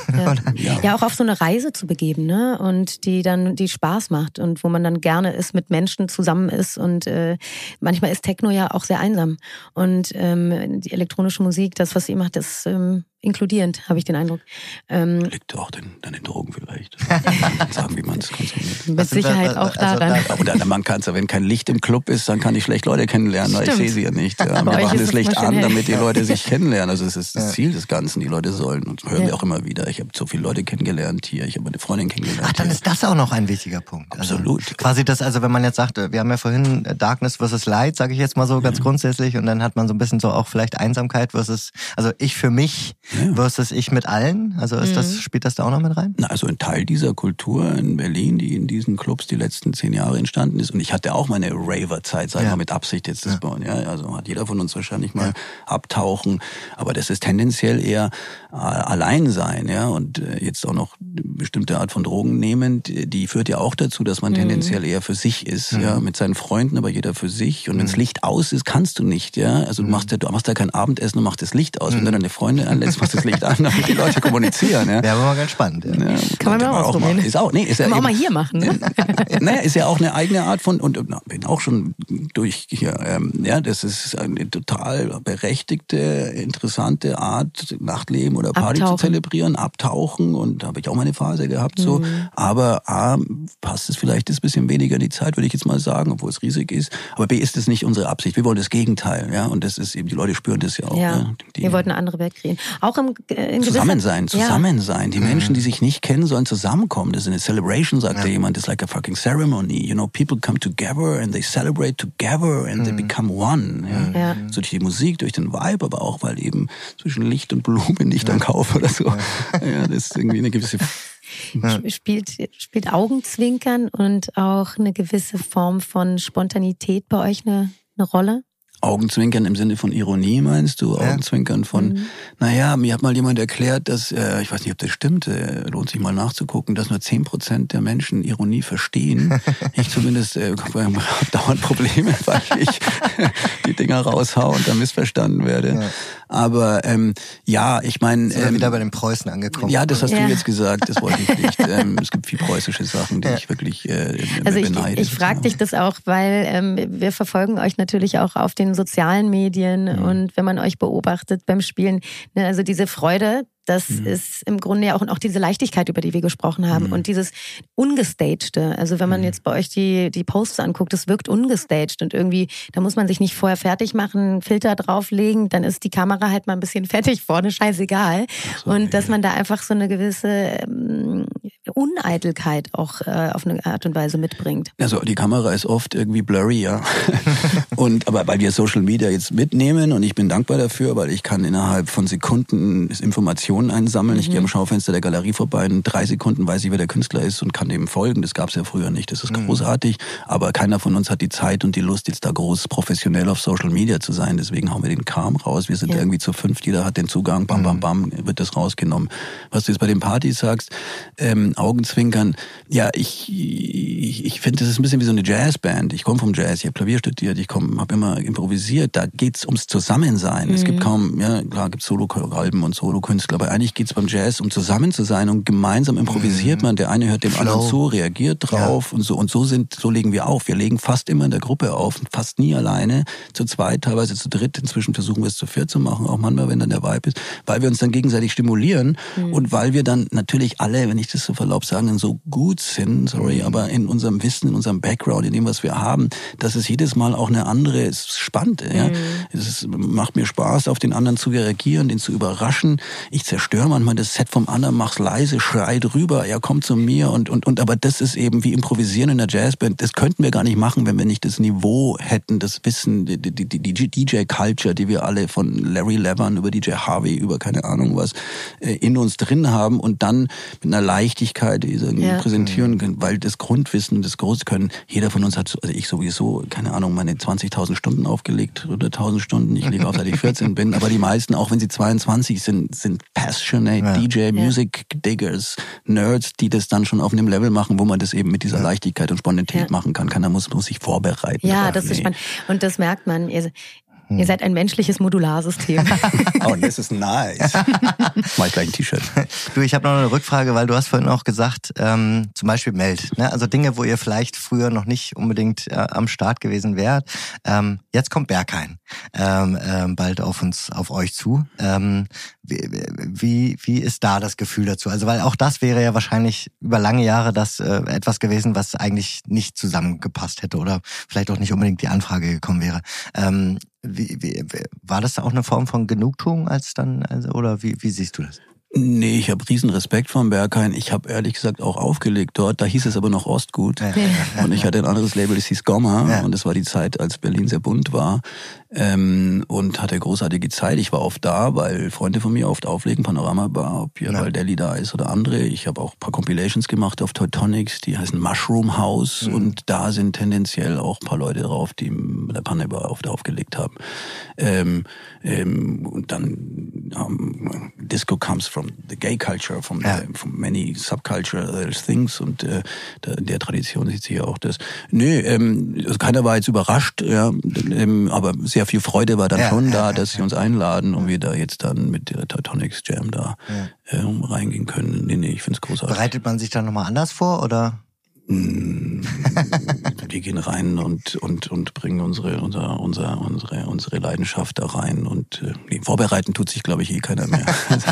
Ja. ja. auch auf so eine Reise zu begeben, ne? Und die dann, die Spaß macht und wo man dann gerne ist, mit Menschen zusammen ist. Und äh, manchmal ist Techno ja auch sehr einsam. Und ähm, die elektronische Musik, das, was ihr macht, ist ähm, inkludierend, habe ich den Eindruck. Ähm, Liegt auch den, an den Drogen vielleicht. [LAUGHS] sagen, wie man es konsumiert. Mit Sicherheit auch also daran. Also, oder man kann es, wenn kein Licht im Club ist, dann kann ich schlecht Leute kennenlernen, weil ich sehe sie ja nicht. Ja. [LAUGHS] Wir machen das Licht an, damit die Leute sich kennenlernen. Also es ist das Ziel des Ganzen. Die Leute sollen, und hören ja. wir auch immer wieder, ich habe so viele Leute kennengelernt hier, ich habe meine Freundin kennengelernt. Ach, dann hier. ist das auch noch ein wichtiger Punkt. Also Absolut. Also, quasi das, also wenn man jetzt sagt, wir haben ja vorhin Darkness versus Light, sage ich jetzt mal so ganz ja. grundsätzlich, und dann hat man so ein bisschen so auch vielleicht Einsamkeit versus, also ich für mich versus ich mit allen? Also ist das, mhm. spielt das da auch noch mit rein? Na, also ein Teil dieser Kultur in Berlin, die in diesen Clubs die letzten zehn Jahre entstanden ist. Und ich hatte auch meine Raver-Zeit, sag ich ja. mal mit Absicht jetzt das ja. bauen. Ja, also hat jeder von uns wahrscheinlich mal ja. abtauchen. Aber das ist tendenziell eher äh, allein sein, ja. Und äh, jetzt auch noch bestimmte Art von Drogen nehmen, die führt ja auch dazu, dass man mhm. tendenziell eher für sich ist, mhm. ja, mit seinen Freunden, aber jeder für sich. Und mhm. wenns Licht aus ist, kannst du nicht, ja. Also du mhm. machst ja, du machst ja kein Abendessen und machst das Licht aus. Wenn du mhm. deine Freunde anlässt, machst das Licht an, damit die Leute kommunizieren. Ja, ja aber mal ganz spannend. Ja. Ja, kann man mal ausprobieren. Ist auch, nee, ist kann ja man auch mal hier machen. Ne? [LAUGHS] naja, ist ja auch eine eigene Art von, und na, bin auch schon durch hier, ähm, ja, das ist eine total berechtigte, interessante Art, Nachtleben oder Party abtauchen. zu zelebrieren, abtauchen und da habe ich auch meine Phase gehabt so. Mhm. Aber A, passt es vielleicht ein bisschen weniger in die Zeit, würde ich jetzt mal sagen, obwohl es riesig ist. Aber B, ist es nicht unsere Absicht. Wir wollen das Gegenteil, ja, und das ist eben, die Leute spüren das ja auch. Ja. Ne? Die, wir wollten eine andere Welt kreieren. Auch im, äh, in Zusammen sein, zusammen ja. sein. Die mhm. Menschen, die sich nicht kennen, sollen zusammenkommen. Das ist eine Celebration, sagt ja. jemand. It's like a fucking ceremony. You know, people come together and they celebrate together and mhm. they become one. Ja. ja. So durch die Musik, durch den Vibe, aber auch, weil eben zwischen Licht und Blumen nicht ja. dann kaufe oder so. Ja. das ist irgendwie eine gewisse Spielt, spielt Augenzwinkern und auch eine gewisse Form von Spontanität bei euch eine, eine Rolle? Augenzwinkern im Sinne von Ironie meinst du? Ja. Augenzwinkern von, mhm. naja, mir hat mal jemand erklärt, dass, äh, ich weiß nicht, ob das stimmt, äh, lohnt sich mal nachzugucken, dass nur zehn Prozent der Menschen Ironie verstehen. [LAUGHS] ich zumindest äh, [LAUGHS] habe dauernd Probleme, weil ich [LAUGHS] die Dinger raushau und dann missverstanden werde. Ja. Aber ähm, ja, ich meine... Ähm, wieder bei den Preußen angekommen. Ja, das hast ja. du jetzt gesagt, das wollte ich [LAUGHS] nicht. ähm, es gibt viel preußische Sachen, die ich wirklich äh, also beneide. Ich, ich frage dich das auch, weil ähm, wir verfolgen euch natürlich auch auf den sozialen Medien mhm. und wenn man euch beobachtet beim Spielen, ne, also diese Freude, das mhm. ist im Grunde ja auch, auch diese Leichtigkeit, über die wir gesprochen haben mhm. und dieses Ungestagte. Also wenn man mhm. jetzt bei euch die, die Posts anguckt, das wirkt ungestaged und irgendwie, da muss man sich nicht vorher fertig machen, Filter drauflegen, dann ist die Kamera halt mal ein bisschen [LAUGHS] fertig vorne, scheißegal. So, und dass man da einfach so eine gewisse ähm, Uneitelkeit auch äh, auf eine Art und Weise mitbringt. Also die Kamera ist oft irgendwie blurry, ja. [LAUGHS] und aber weil wir Social Media jetzt mitnehmen und ich bin dankbar dafür, weil ich kann innerhalb von Sekunden Informationen einsammeln. Mhm. Ich gehe am Schaufenster der Galerie vorbei in drei Sekunden weiß ich, wer der Künstler ist und kann dem folgen. Das gab es ja früher nicht. Das ist mhm. großartig. Aber keiner von uns hat die Zeit und die Lust, jetzt da groß professionell auf Social Media zu sein. Deswegen hauen wir den Kram raus. Wir sind ja. irgendwie zu fünft. Jeder hat den Zugang. Bam, bam, mhm. bam, wird das rausgenommen. Was du jetzt bei den Partys sagst, ähm, Augenzwinkern. Ja, ich, ich, ich finde, das ist ein bisschen wie so eine Jazzband. Ich komme vom Jazz, ich habe Klavier studiert, ich habe immer improvisiert. Da geht's ums Zusammensein. Mhm. Es gibt mhm. kaum, ja klar, gibt Solo-Alben und Solo-Künstler, aber eigentlich geht's beim Jazz um zusammen zu sein und gemeinsam improvisiert mhm. man. Der eine hört dem Flow. anderen zu, reagiert drauf ja. und so. Und so sind, so legen wir auf. Wir legen fast immer in der Gruppe auf, fast nie alleine, zu zweit, teilweise zu dritt. Inzwischen versuchen wir es zu viert zu machen, auch manchmal, wenn dann der Vibe ist, weil wir uns dann gegenseitig stimulieren mhm. und weil wir dann natürlich alle, wenn ich das so verlaube, sagen, so gut sind, sorry, mhm. aber in unserem Wissen, in unserem Background, in dem, was wir haben, dass es jedes Mal auch eine andere, ist spannend, ja. Mhm. Es ist, macht mir Spaß, auf den anderen zu reagieren, den zu überraschen. Ich zerstöre manchmal das Set vom anderen, mach's leise, schrei drüber, er kommt zu mir und, und, und, aber das ist eben wie improvisieren in der Jazzband. Das könnten wir gar nicht machen, wenn wir nicht das Niveau hätten, das Wissen, die, die, die, die DJ-Culture, die wir alle von Larry Levin über DJ Harvey, über keine Ahnung was, äh, in uns drin haben und dann mit einer Leichtigkeit ja. präsentieren können, weil das Grundwissen, das Großkönnen, jeder von uns hat, also ich sowieso, keine Ahnung, meine 20.000 20.000 Stunden aufgelegt oder 1.000 Stunden. Ich lege auf, seit ich 14 bin. Aber die meisten, auch wenn sie 22 sind, sind passionate ja. DJ, Music Diggers, Nerds, die das dann schon auf einem Level machen, wo man das eben mit dieser ja. Leichtigkeit und Spontanität ja. machen kann. Keiner muss, muss sich vorbereiten. Ja, das nee. ist spannend. Und das merkt man. Ihr, hm. Ihr seid ein menschliches Modularsystem. [LAUGHS] oh, das ist nice. Mach ich gleich ein T-Shirt. Du, ich habe noch eine Rückfrage, weil du hast vorhin auch gesagt, ähm, zum Beispiel Meld. Ne? Also Dinge, wo ihr vielleicht früher noch nicht unbedingt äh, am Start gewesen wärt. Ähm, jetzt kommt Berghain ähm, ähm, bald auf uns, auf euch zu. Ähm, wie, wie, wie ist da das Gefühl dazu? Also weil auch das wäre ja wahrscheinlich über lange Jahre das äh, etwas gewesen, was eigentlich nicht zusammengepasst hätte oder vielleicht auch nicht unbedingt die Anfrage gekommen wäre. Ähm, wie, wie, war das auch eine Form von Genugtuung als dann, also, oder wie, wie siehst du das? Nee, ich habe riesen Respekt vom Berghain. Ich habe ehrlich gesagt auch aufgelegt dort. Da hieß es aber noch Ostgut. Ja. Und ich hatte ein anderes Label, das hieß Gomma. Und das war die Zeit, als Berlin sehr bunt war ähm, und hatte großartige Zeit. Ich war oft da, weil Freunde von mir oft auflegen, Panorama Bar, ob hier ja. Valdelli da ist oder andere. Ich habe auch paar Compilations gemacht auf Teutonics, die heißen Mushroom House mhm. und da sind tendenziell auch paar Leute drauf, die der Panne Bar oft aufgelegt haben. Ähm, ähm, und dann um, Disco comes from the gay culture, from, ja. the, from many subcultural things und äh, der Tradition sieht sich ja auch das. Nö, ähm, also keiner war jetzt überrascht, ja, ähm, aber sehr viel Freude war dann ja, schon da, dass sie uns einladen und wir da jetzt dann mit der Teutonics Jam da äh, reingehen können. Nee, nee, ich find's großartig. Bereitet man sich dann nochmal anders vor oder? Mm, wir gehen rein und, und, und bringen unsere, unser, unser, unsere, unsere Leidenschaft da rein. Und äh, nee, vorbereiten tut sich, glaube ich, eh keiner mehr.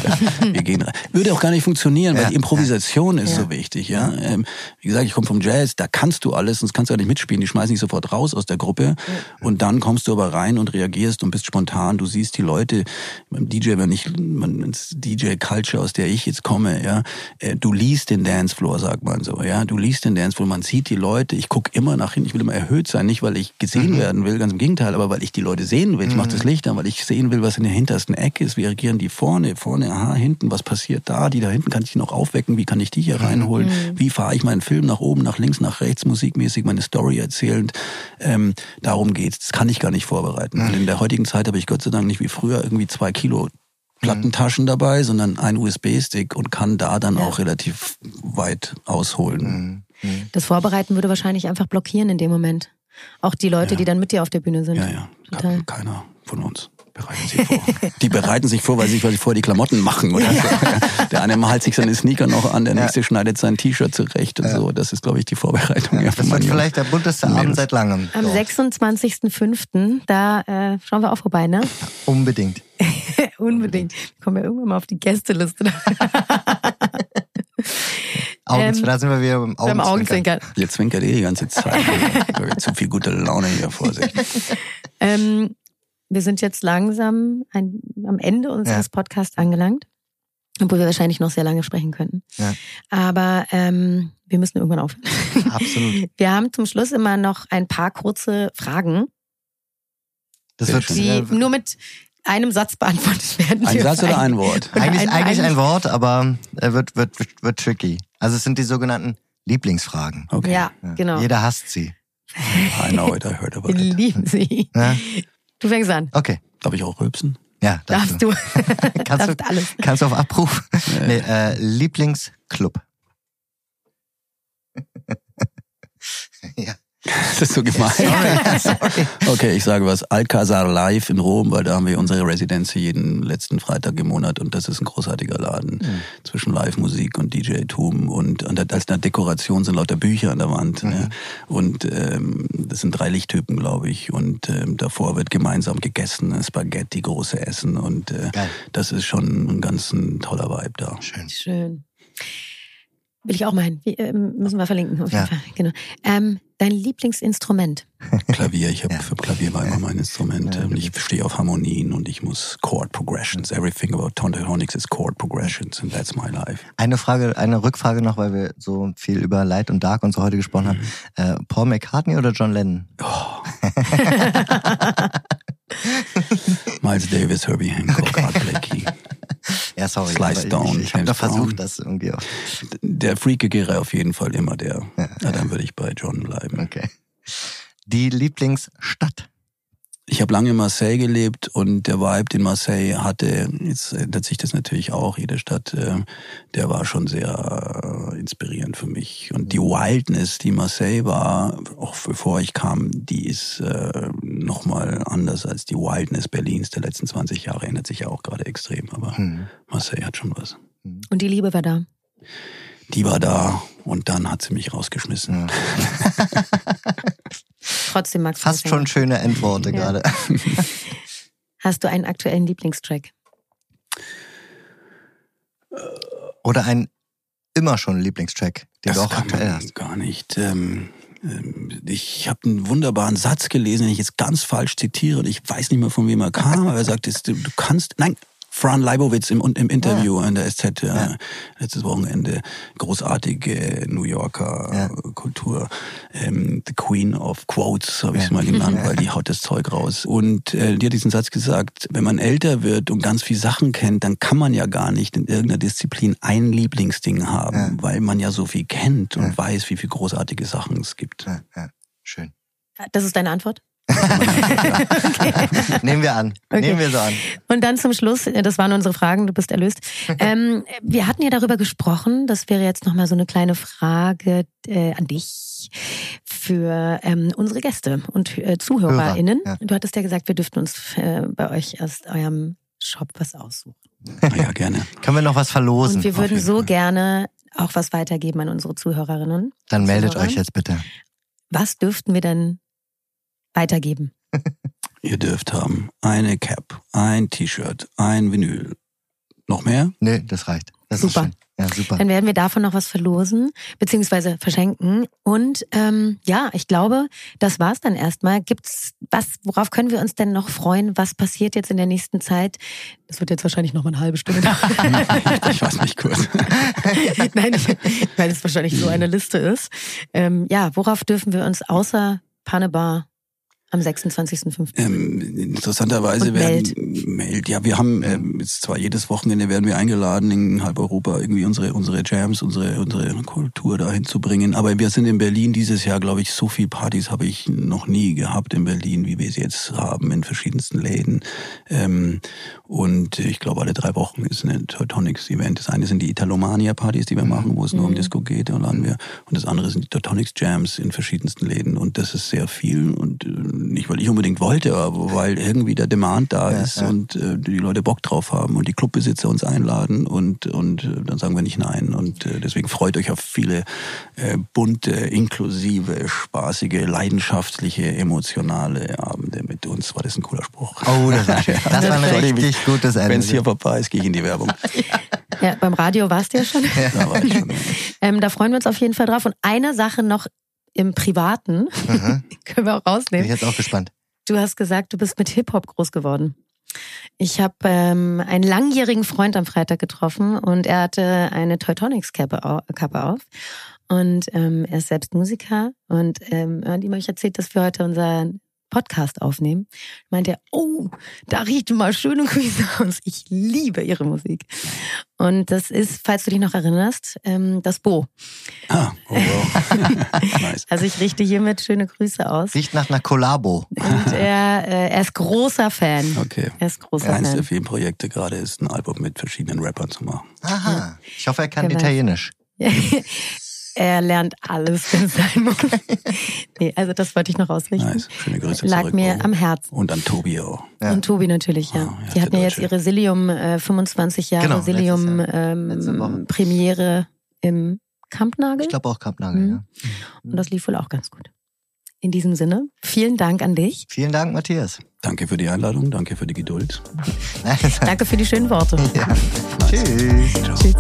[LAUGHS] wir gehen rein. Würde auch gar nicht funktionieren, weil ja, die Improvisation ja. ist ja. so wichtig. Ja, ähm, Wie gesagt, ich komme vom Jazz, da kannst du alles, sonst kannst du ja nicht mitspielen. Die schmeißen dich sofort raus aus der Gruppe. Und dann kommst du aber rein und reagierst und bist spontan. Du siehst die Leute, beim DJ, wenn ich, DJ-Culture, aus der ich jetzt komme, ja, äh, du liest den Dancefloor, sagt man so, ja, du liest den Dance, wo man sieht die Leute, ich gucke immer nach hinten, ich will immer erhöht sein, nicht weil ich gesehen mhm. werden will, ganz im Gegenteil, aber weil ich die Leute sehen will. Ich mhm. mache das Licht an, weil ich sehen will, was in der hintersten Ecke ist. Wie reagieren die vorne, vorne, aha, hinten, was passiert da? Die da hinten, kann ich die noch aufwecken? Wie kann ich die hier mhm. reinholen? Mhm. Wie fahre ich meinen Film nach oben, nach links, nach rechts, musikmäßig, meine Story erzählend? Ähm, darum geht's. Das kann ich gar nicht vorbereiten. Und in der heutigen Zeit habe ich Gott sei Dank nicht wie früher irgendwie zwei Kilo Plattentaschen dabei, sondern ein USB-Stick und kann da dann ja. auch relativ weit ausholen. Mhm. Das Vorbereiten würde wahrscheinlich einfach blockieren in dem Moment. Auch die Leute, ja. die dann mit dir auf der Bühne sind. Ja, ja. Total. Keiner von uns bereiten sich [LAUGHS] vor. die bereiten sich vor, weil sie, weil sie vorher die Klamotten machen. Oder? Ja. [LAUGHS] Der eine malt sich seine Sneaker noch an, der nächste ja. schneidet sein T-Shirt zurecht und ja. so. Das ist, glaube ich, die Vorbereitung. Ja, das wird vielleicht der bunteste Abend seit langem. Am 26.05. da äh, schauen wir auch vorbei, ne? Unbedingt. [LAUGHS] Unbedingt. Wir kommen ja irgendwann mal auf die Gästeliste. Augen, ähm, da sind wir wieder beim Augenzwinkern. Augenzwinkern. Ihr zwinkert eh die ganze Zeit. [LAUGHS] zu viel gute Laune hier vor sich. Ähm, wir sind jetzt langsam ein, am Ende unseres ja. Podcasts angelangt. Obwohl wir wahrscheinlich noch sehr lange sprechen könnten. Ja. Aber ähm, wir müssen irgendwann aufhören. [LAUGHS] Absolut. Wir haben zum Schluss immer noch ein paar kurze Fragen. Das wird die nur mit einem Satz beantwortet werden. Ein Satz oder ein Wort? Eigentlich, ein, eigentlich ein Wort, aber er wird, wird, wird, wird tricky. Also es sind die sogenannten Lieblingsfragen. Okay. Ja, genau. Jeder hasst sie. I know it, I heard about it. Lieben sie. Ja? Du fängst an. Okay. Darf ich auch rülpsen? Ja, darfst, darfst du. du. [LAUGHS] kannst darfst du alles. Kannst du auf Abruf. Nee, äh, Lieblingsclub. [LAUGHS] ja. [LAUGHS] Das ist so gemein. [LAUGHS] Sorry, sorry. Okay, ich sage was. Alcazar Live in Rom, weil da haben wir unsere Residenz jeden letzten Freitag im Monat und das ist ein großartiger Laden mhm. zwischen Live-Musik und DJ-Tum und, und als eine Dekoration sind lauter Bücher an der Wand. Mhm. Ne? Und ähm, das sind drei Lichttypen, glaube ich. Und ähm, davor wird gemeinsam gegessen, Spaghetti, große Essen und äh, das ist schon ein ganz ein toller Vibe da. Schön. Schön. Will ich auch meinen. Äh, müssen wir verlinken, auf jeden ja. Fall. Genau. Ähm, dein Lieblingsinstrument? [LAUGHS] Klavier. Ich habe ja. für Klavier war immer mein Instrument. Ja, ich stehe auf Harmonien und ich muss Chord Progressions. Everything about Tontonix is Chord Progressions and that's my life. Eine Frage, eine Rückfrage noch, weil wir so viel über Light und Dark und so heute gesprochen mhm. haben. Äh, Paul McCartney oder John Lennon? Oh. [LAUGHS] Miles Davis, Herbie Hancock, Art Blakey. [LAUGHS] Ja, sorry. Slice Down. Ich, ich habe da versucht, das irgendwie auch. Der Freakigere auf jeden Fall immer der. Ja, ja dann würde ich bei John bleiben. Okay. Die Lieblingsstadt? Ich habe lange in Marseille gelebt und der Vibe, den Marseille hatte, jetzt ändert sich das natürlich auch, jede Stadt, äh, der war schon sehr äh, inspirierend für mich. Und die Wildness, die Marseille war, auch bevor ich kam, die ist äh, nochmal anders als die Wildness Berlins der letzten 20 Jahre, ändert sich ja auch gerade extrem. Aber hm. Marseille hat schon was. Und die Liebe war da? Die war da und dann hat sie mich rausgeschmissen. Ja. [LAUGHS] Trotzdem magst du Fast schon schöne Endworte ja. gerade. [LAUGHS] Hast du einen aktuellen Lieblingstrack? Oder einen immer schon Lieblingstrack, den das du auch aktuell hast? Gar nicht. Ähm, ähm, ich habe einen wunderbaren Satz gelesen, den ich jetzt ganz falsch zitiere und ich weiß nicht mehr, von wem er kam, aber er sagt, du kannst, nein, Fran Leibowitz im, im Interview ja. an der SZ ja. letztes Wochenende. Großartige New Yorker ja. Kultur. Ähm, the Queen of Quotes habe ich es mal genannt, weil die haut das Zeug raus. Und äh, die hat diesen Satz gesagt, wenn man älter wird und ganz viel Sachen kennt, dann kann man ja gar nicht in irgendeiner Disziplin ein Lieblingsding haben, weil man ja so viel kennt und weiß, wie viele großartige Sachen es gibt. Schön. Das ist deine Antwort? Okay. Nehmen wir an. Okay. Nehmen wir so an. Und dann zum Schluss, das waren unsere Fragen, du bist erlöst. [LAUGHS] Ähm, wir hatten ja darüber gesprochen, das wäre jetzt nochmal so eine kleine Frage äh, an dich für ähm, unsere Gäste und äh, ZuhörerInnen. ja. Du hattest ja gesagt, wir dürften uns äh, bei euch aus eurem Shop was aussuchen. Ja, gerne. Können wir noch was verlosen? Und wir würden so gerne auch was weitergeben an unsere Zuhörerinnen. Dann meldet Zuhörer. euch jetzt bitte. Was dürften wir denn weitergeben. [LAUGHS] Ihr dürft haben eine Cap, ein T-Shirt, ein Vinyl. Noch mehr? Nee, das reicht. Das super. Ja, super. Dann werden wir davon noch was verlosen, beziehungsweise verschenken. Und ähm, ja, ich glaube, das war's dann erstmal. Gibt's was, worauf können wir uns denn noch freuen? Was passiert jetzt in der nächsten Zeit? Das wird jetzt wahrscheinlich noch mal eine halbe Stunde [LAUGHS] ich weiß nicht kurz. [LAUGHS] Nein, ich, weil es wahrscheinlich so eine Liste ist. Ähm, ja, worauf dürfen wir uns außer Pannebar am 26.05. Ähm, interessanterweise werden Meld. Ja, wir haben ähm, jetzt zwar jedes Wochenende werden wir eingeladen in halb Europa irgendwie unsere unsere Jams, unsere unsere Kultur dahin zu bringen. Aber wir sind in Berlin dieses Jahr, glaube ich, so viel Partys habe ich noch nie gehabt in Berlin, wie wir sie jetzt haben in verschiedensten Läden. Ähm, und ich glaube, alle drei Wochen ist ein Teutonics Event. Das eine sind die Italomania Partys, die wir mhm. machen, wo es nur um mhm. Disco geht, und dann wir. Und das andere sind die Teutonics Jams in verschiedensten Läden. Und das ist sehr viel und äh, nicht weil ich unbedingt wollte, aber weil irgendwie der Demand da ja, ist ja. und äh, die Leute Bock drauf haben und die Clubbesitzer uns einladen und und äh, dann sagen wir nicht nein und äh, deswegen freut euch auf viele äh, bunte, inklusive, spaßige, leidenschaftliche, emotionale Abende mit uns. War das ein cooler Spruch? Oh, das, war, [LAUGHS] das war ein richtig gutes Ende. Wenn es hier vorbei ist, gehe ich in die Werbung. [LAUGHS] Ja, beim Radio warst du ja schon. Ja, da, war ich schon [LAUGHS] ähm, da freuen wir uns auf jeden Fall drauf. Und eine Sache noch im Privaten. [LAUGHS] Können wir auch rausnehmen. Bin ich jetzt auch gespannt. Du hast gesagt, du bist mit Hip-Hop groß geworden. Ich habe ähm, einen langjährigen Freund am Freitag getroffen und er hatte eine Teutonics-Kappe auf. Und ähm, er ist selbst Musiker und ähm, er hat ihm euch erzählt, dass wir heute unser Podcast aufnehmen, meint er, oh, da riecht mal schöne Grüße aus. Ich liebe ihre Musik. Und das ist, falls du dich noch erinnerst, ähm, das Bo. Ah, oh wow. [LAUGHS] nice. Also ich richte hiermit schöne Grüße aus. Riecht nach einer Kollabo. Und er, äh, er ist großer Fan. Okay. Er ist großer Eines Fan. der vielen Projekte gerade ist, ein Album mit verschiedenen Rappern zu machen. Aha. Ich hoffe, er kann Italienisch. [LAUGHS] Er lernt alles, wenn es sein muss. nee, also das wollte ich noch ausrichten. Nice. Schöne Grüße Lag zurück. mir am Herzen. Und an Tobi auch. Ja. Und Tobi natürlich, ja. Oh, Die hatten ja jetzt ihre Silium äh, 25 Jahre genau, Silium ähm, Premiere im Kampnagel. Ich glaube auch Kampnagel, mhm. ja. Und das lief wohl auch ganz gut. In diesem Sinne, vielen Dank an dich. Vielen Dank, Matthias. Danke für die Einladung, danke für die Geduld. [LAUGHS] danke für die schönen Worte. [LAUGHS] Ja. Nice. Tschüss. Ciao. Tschüss.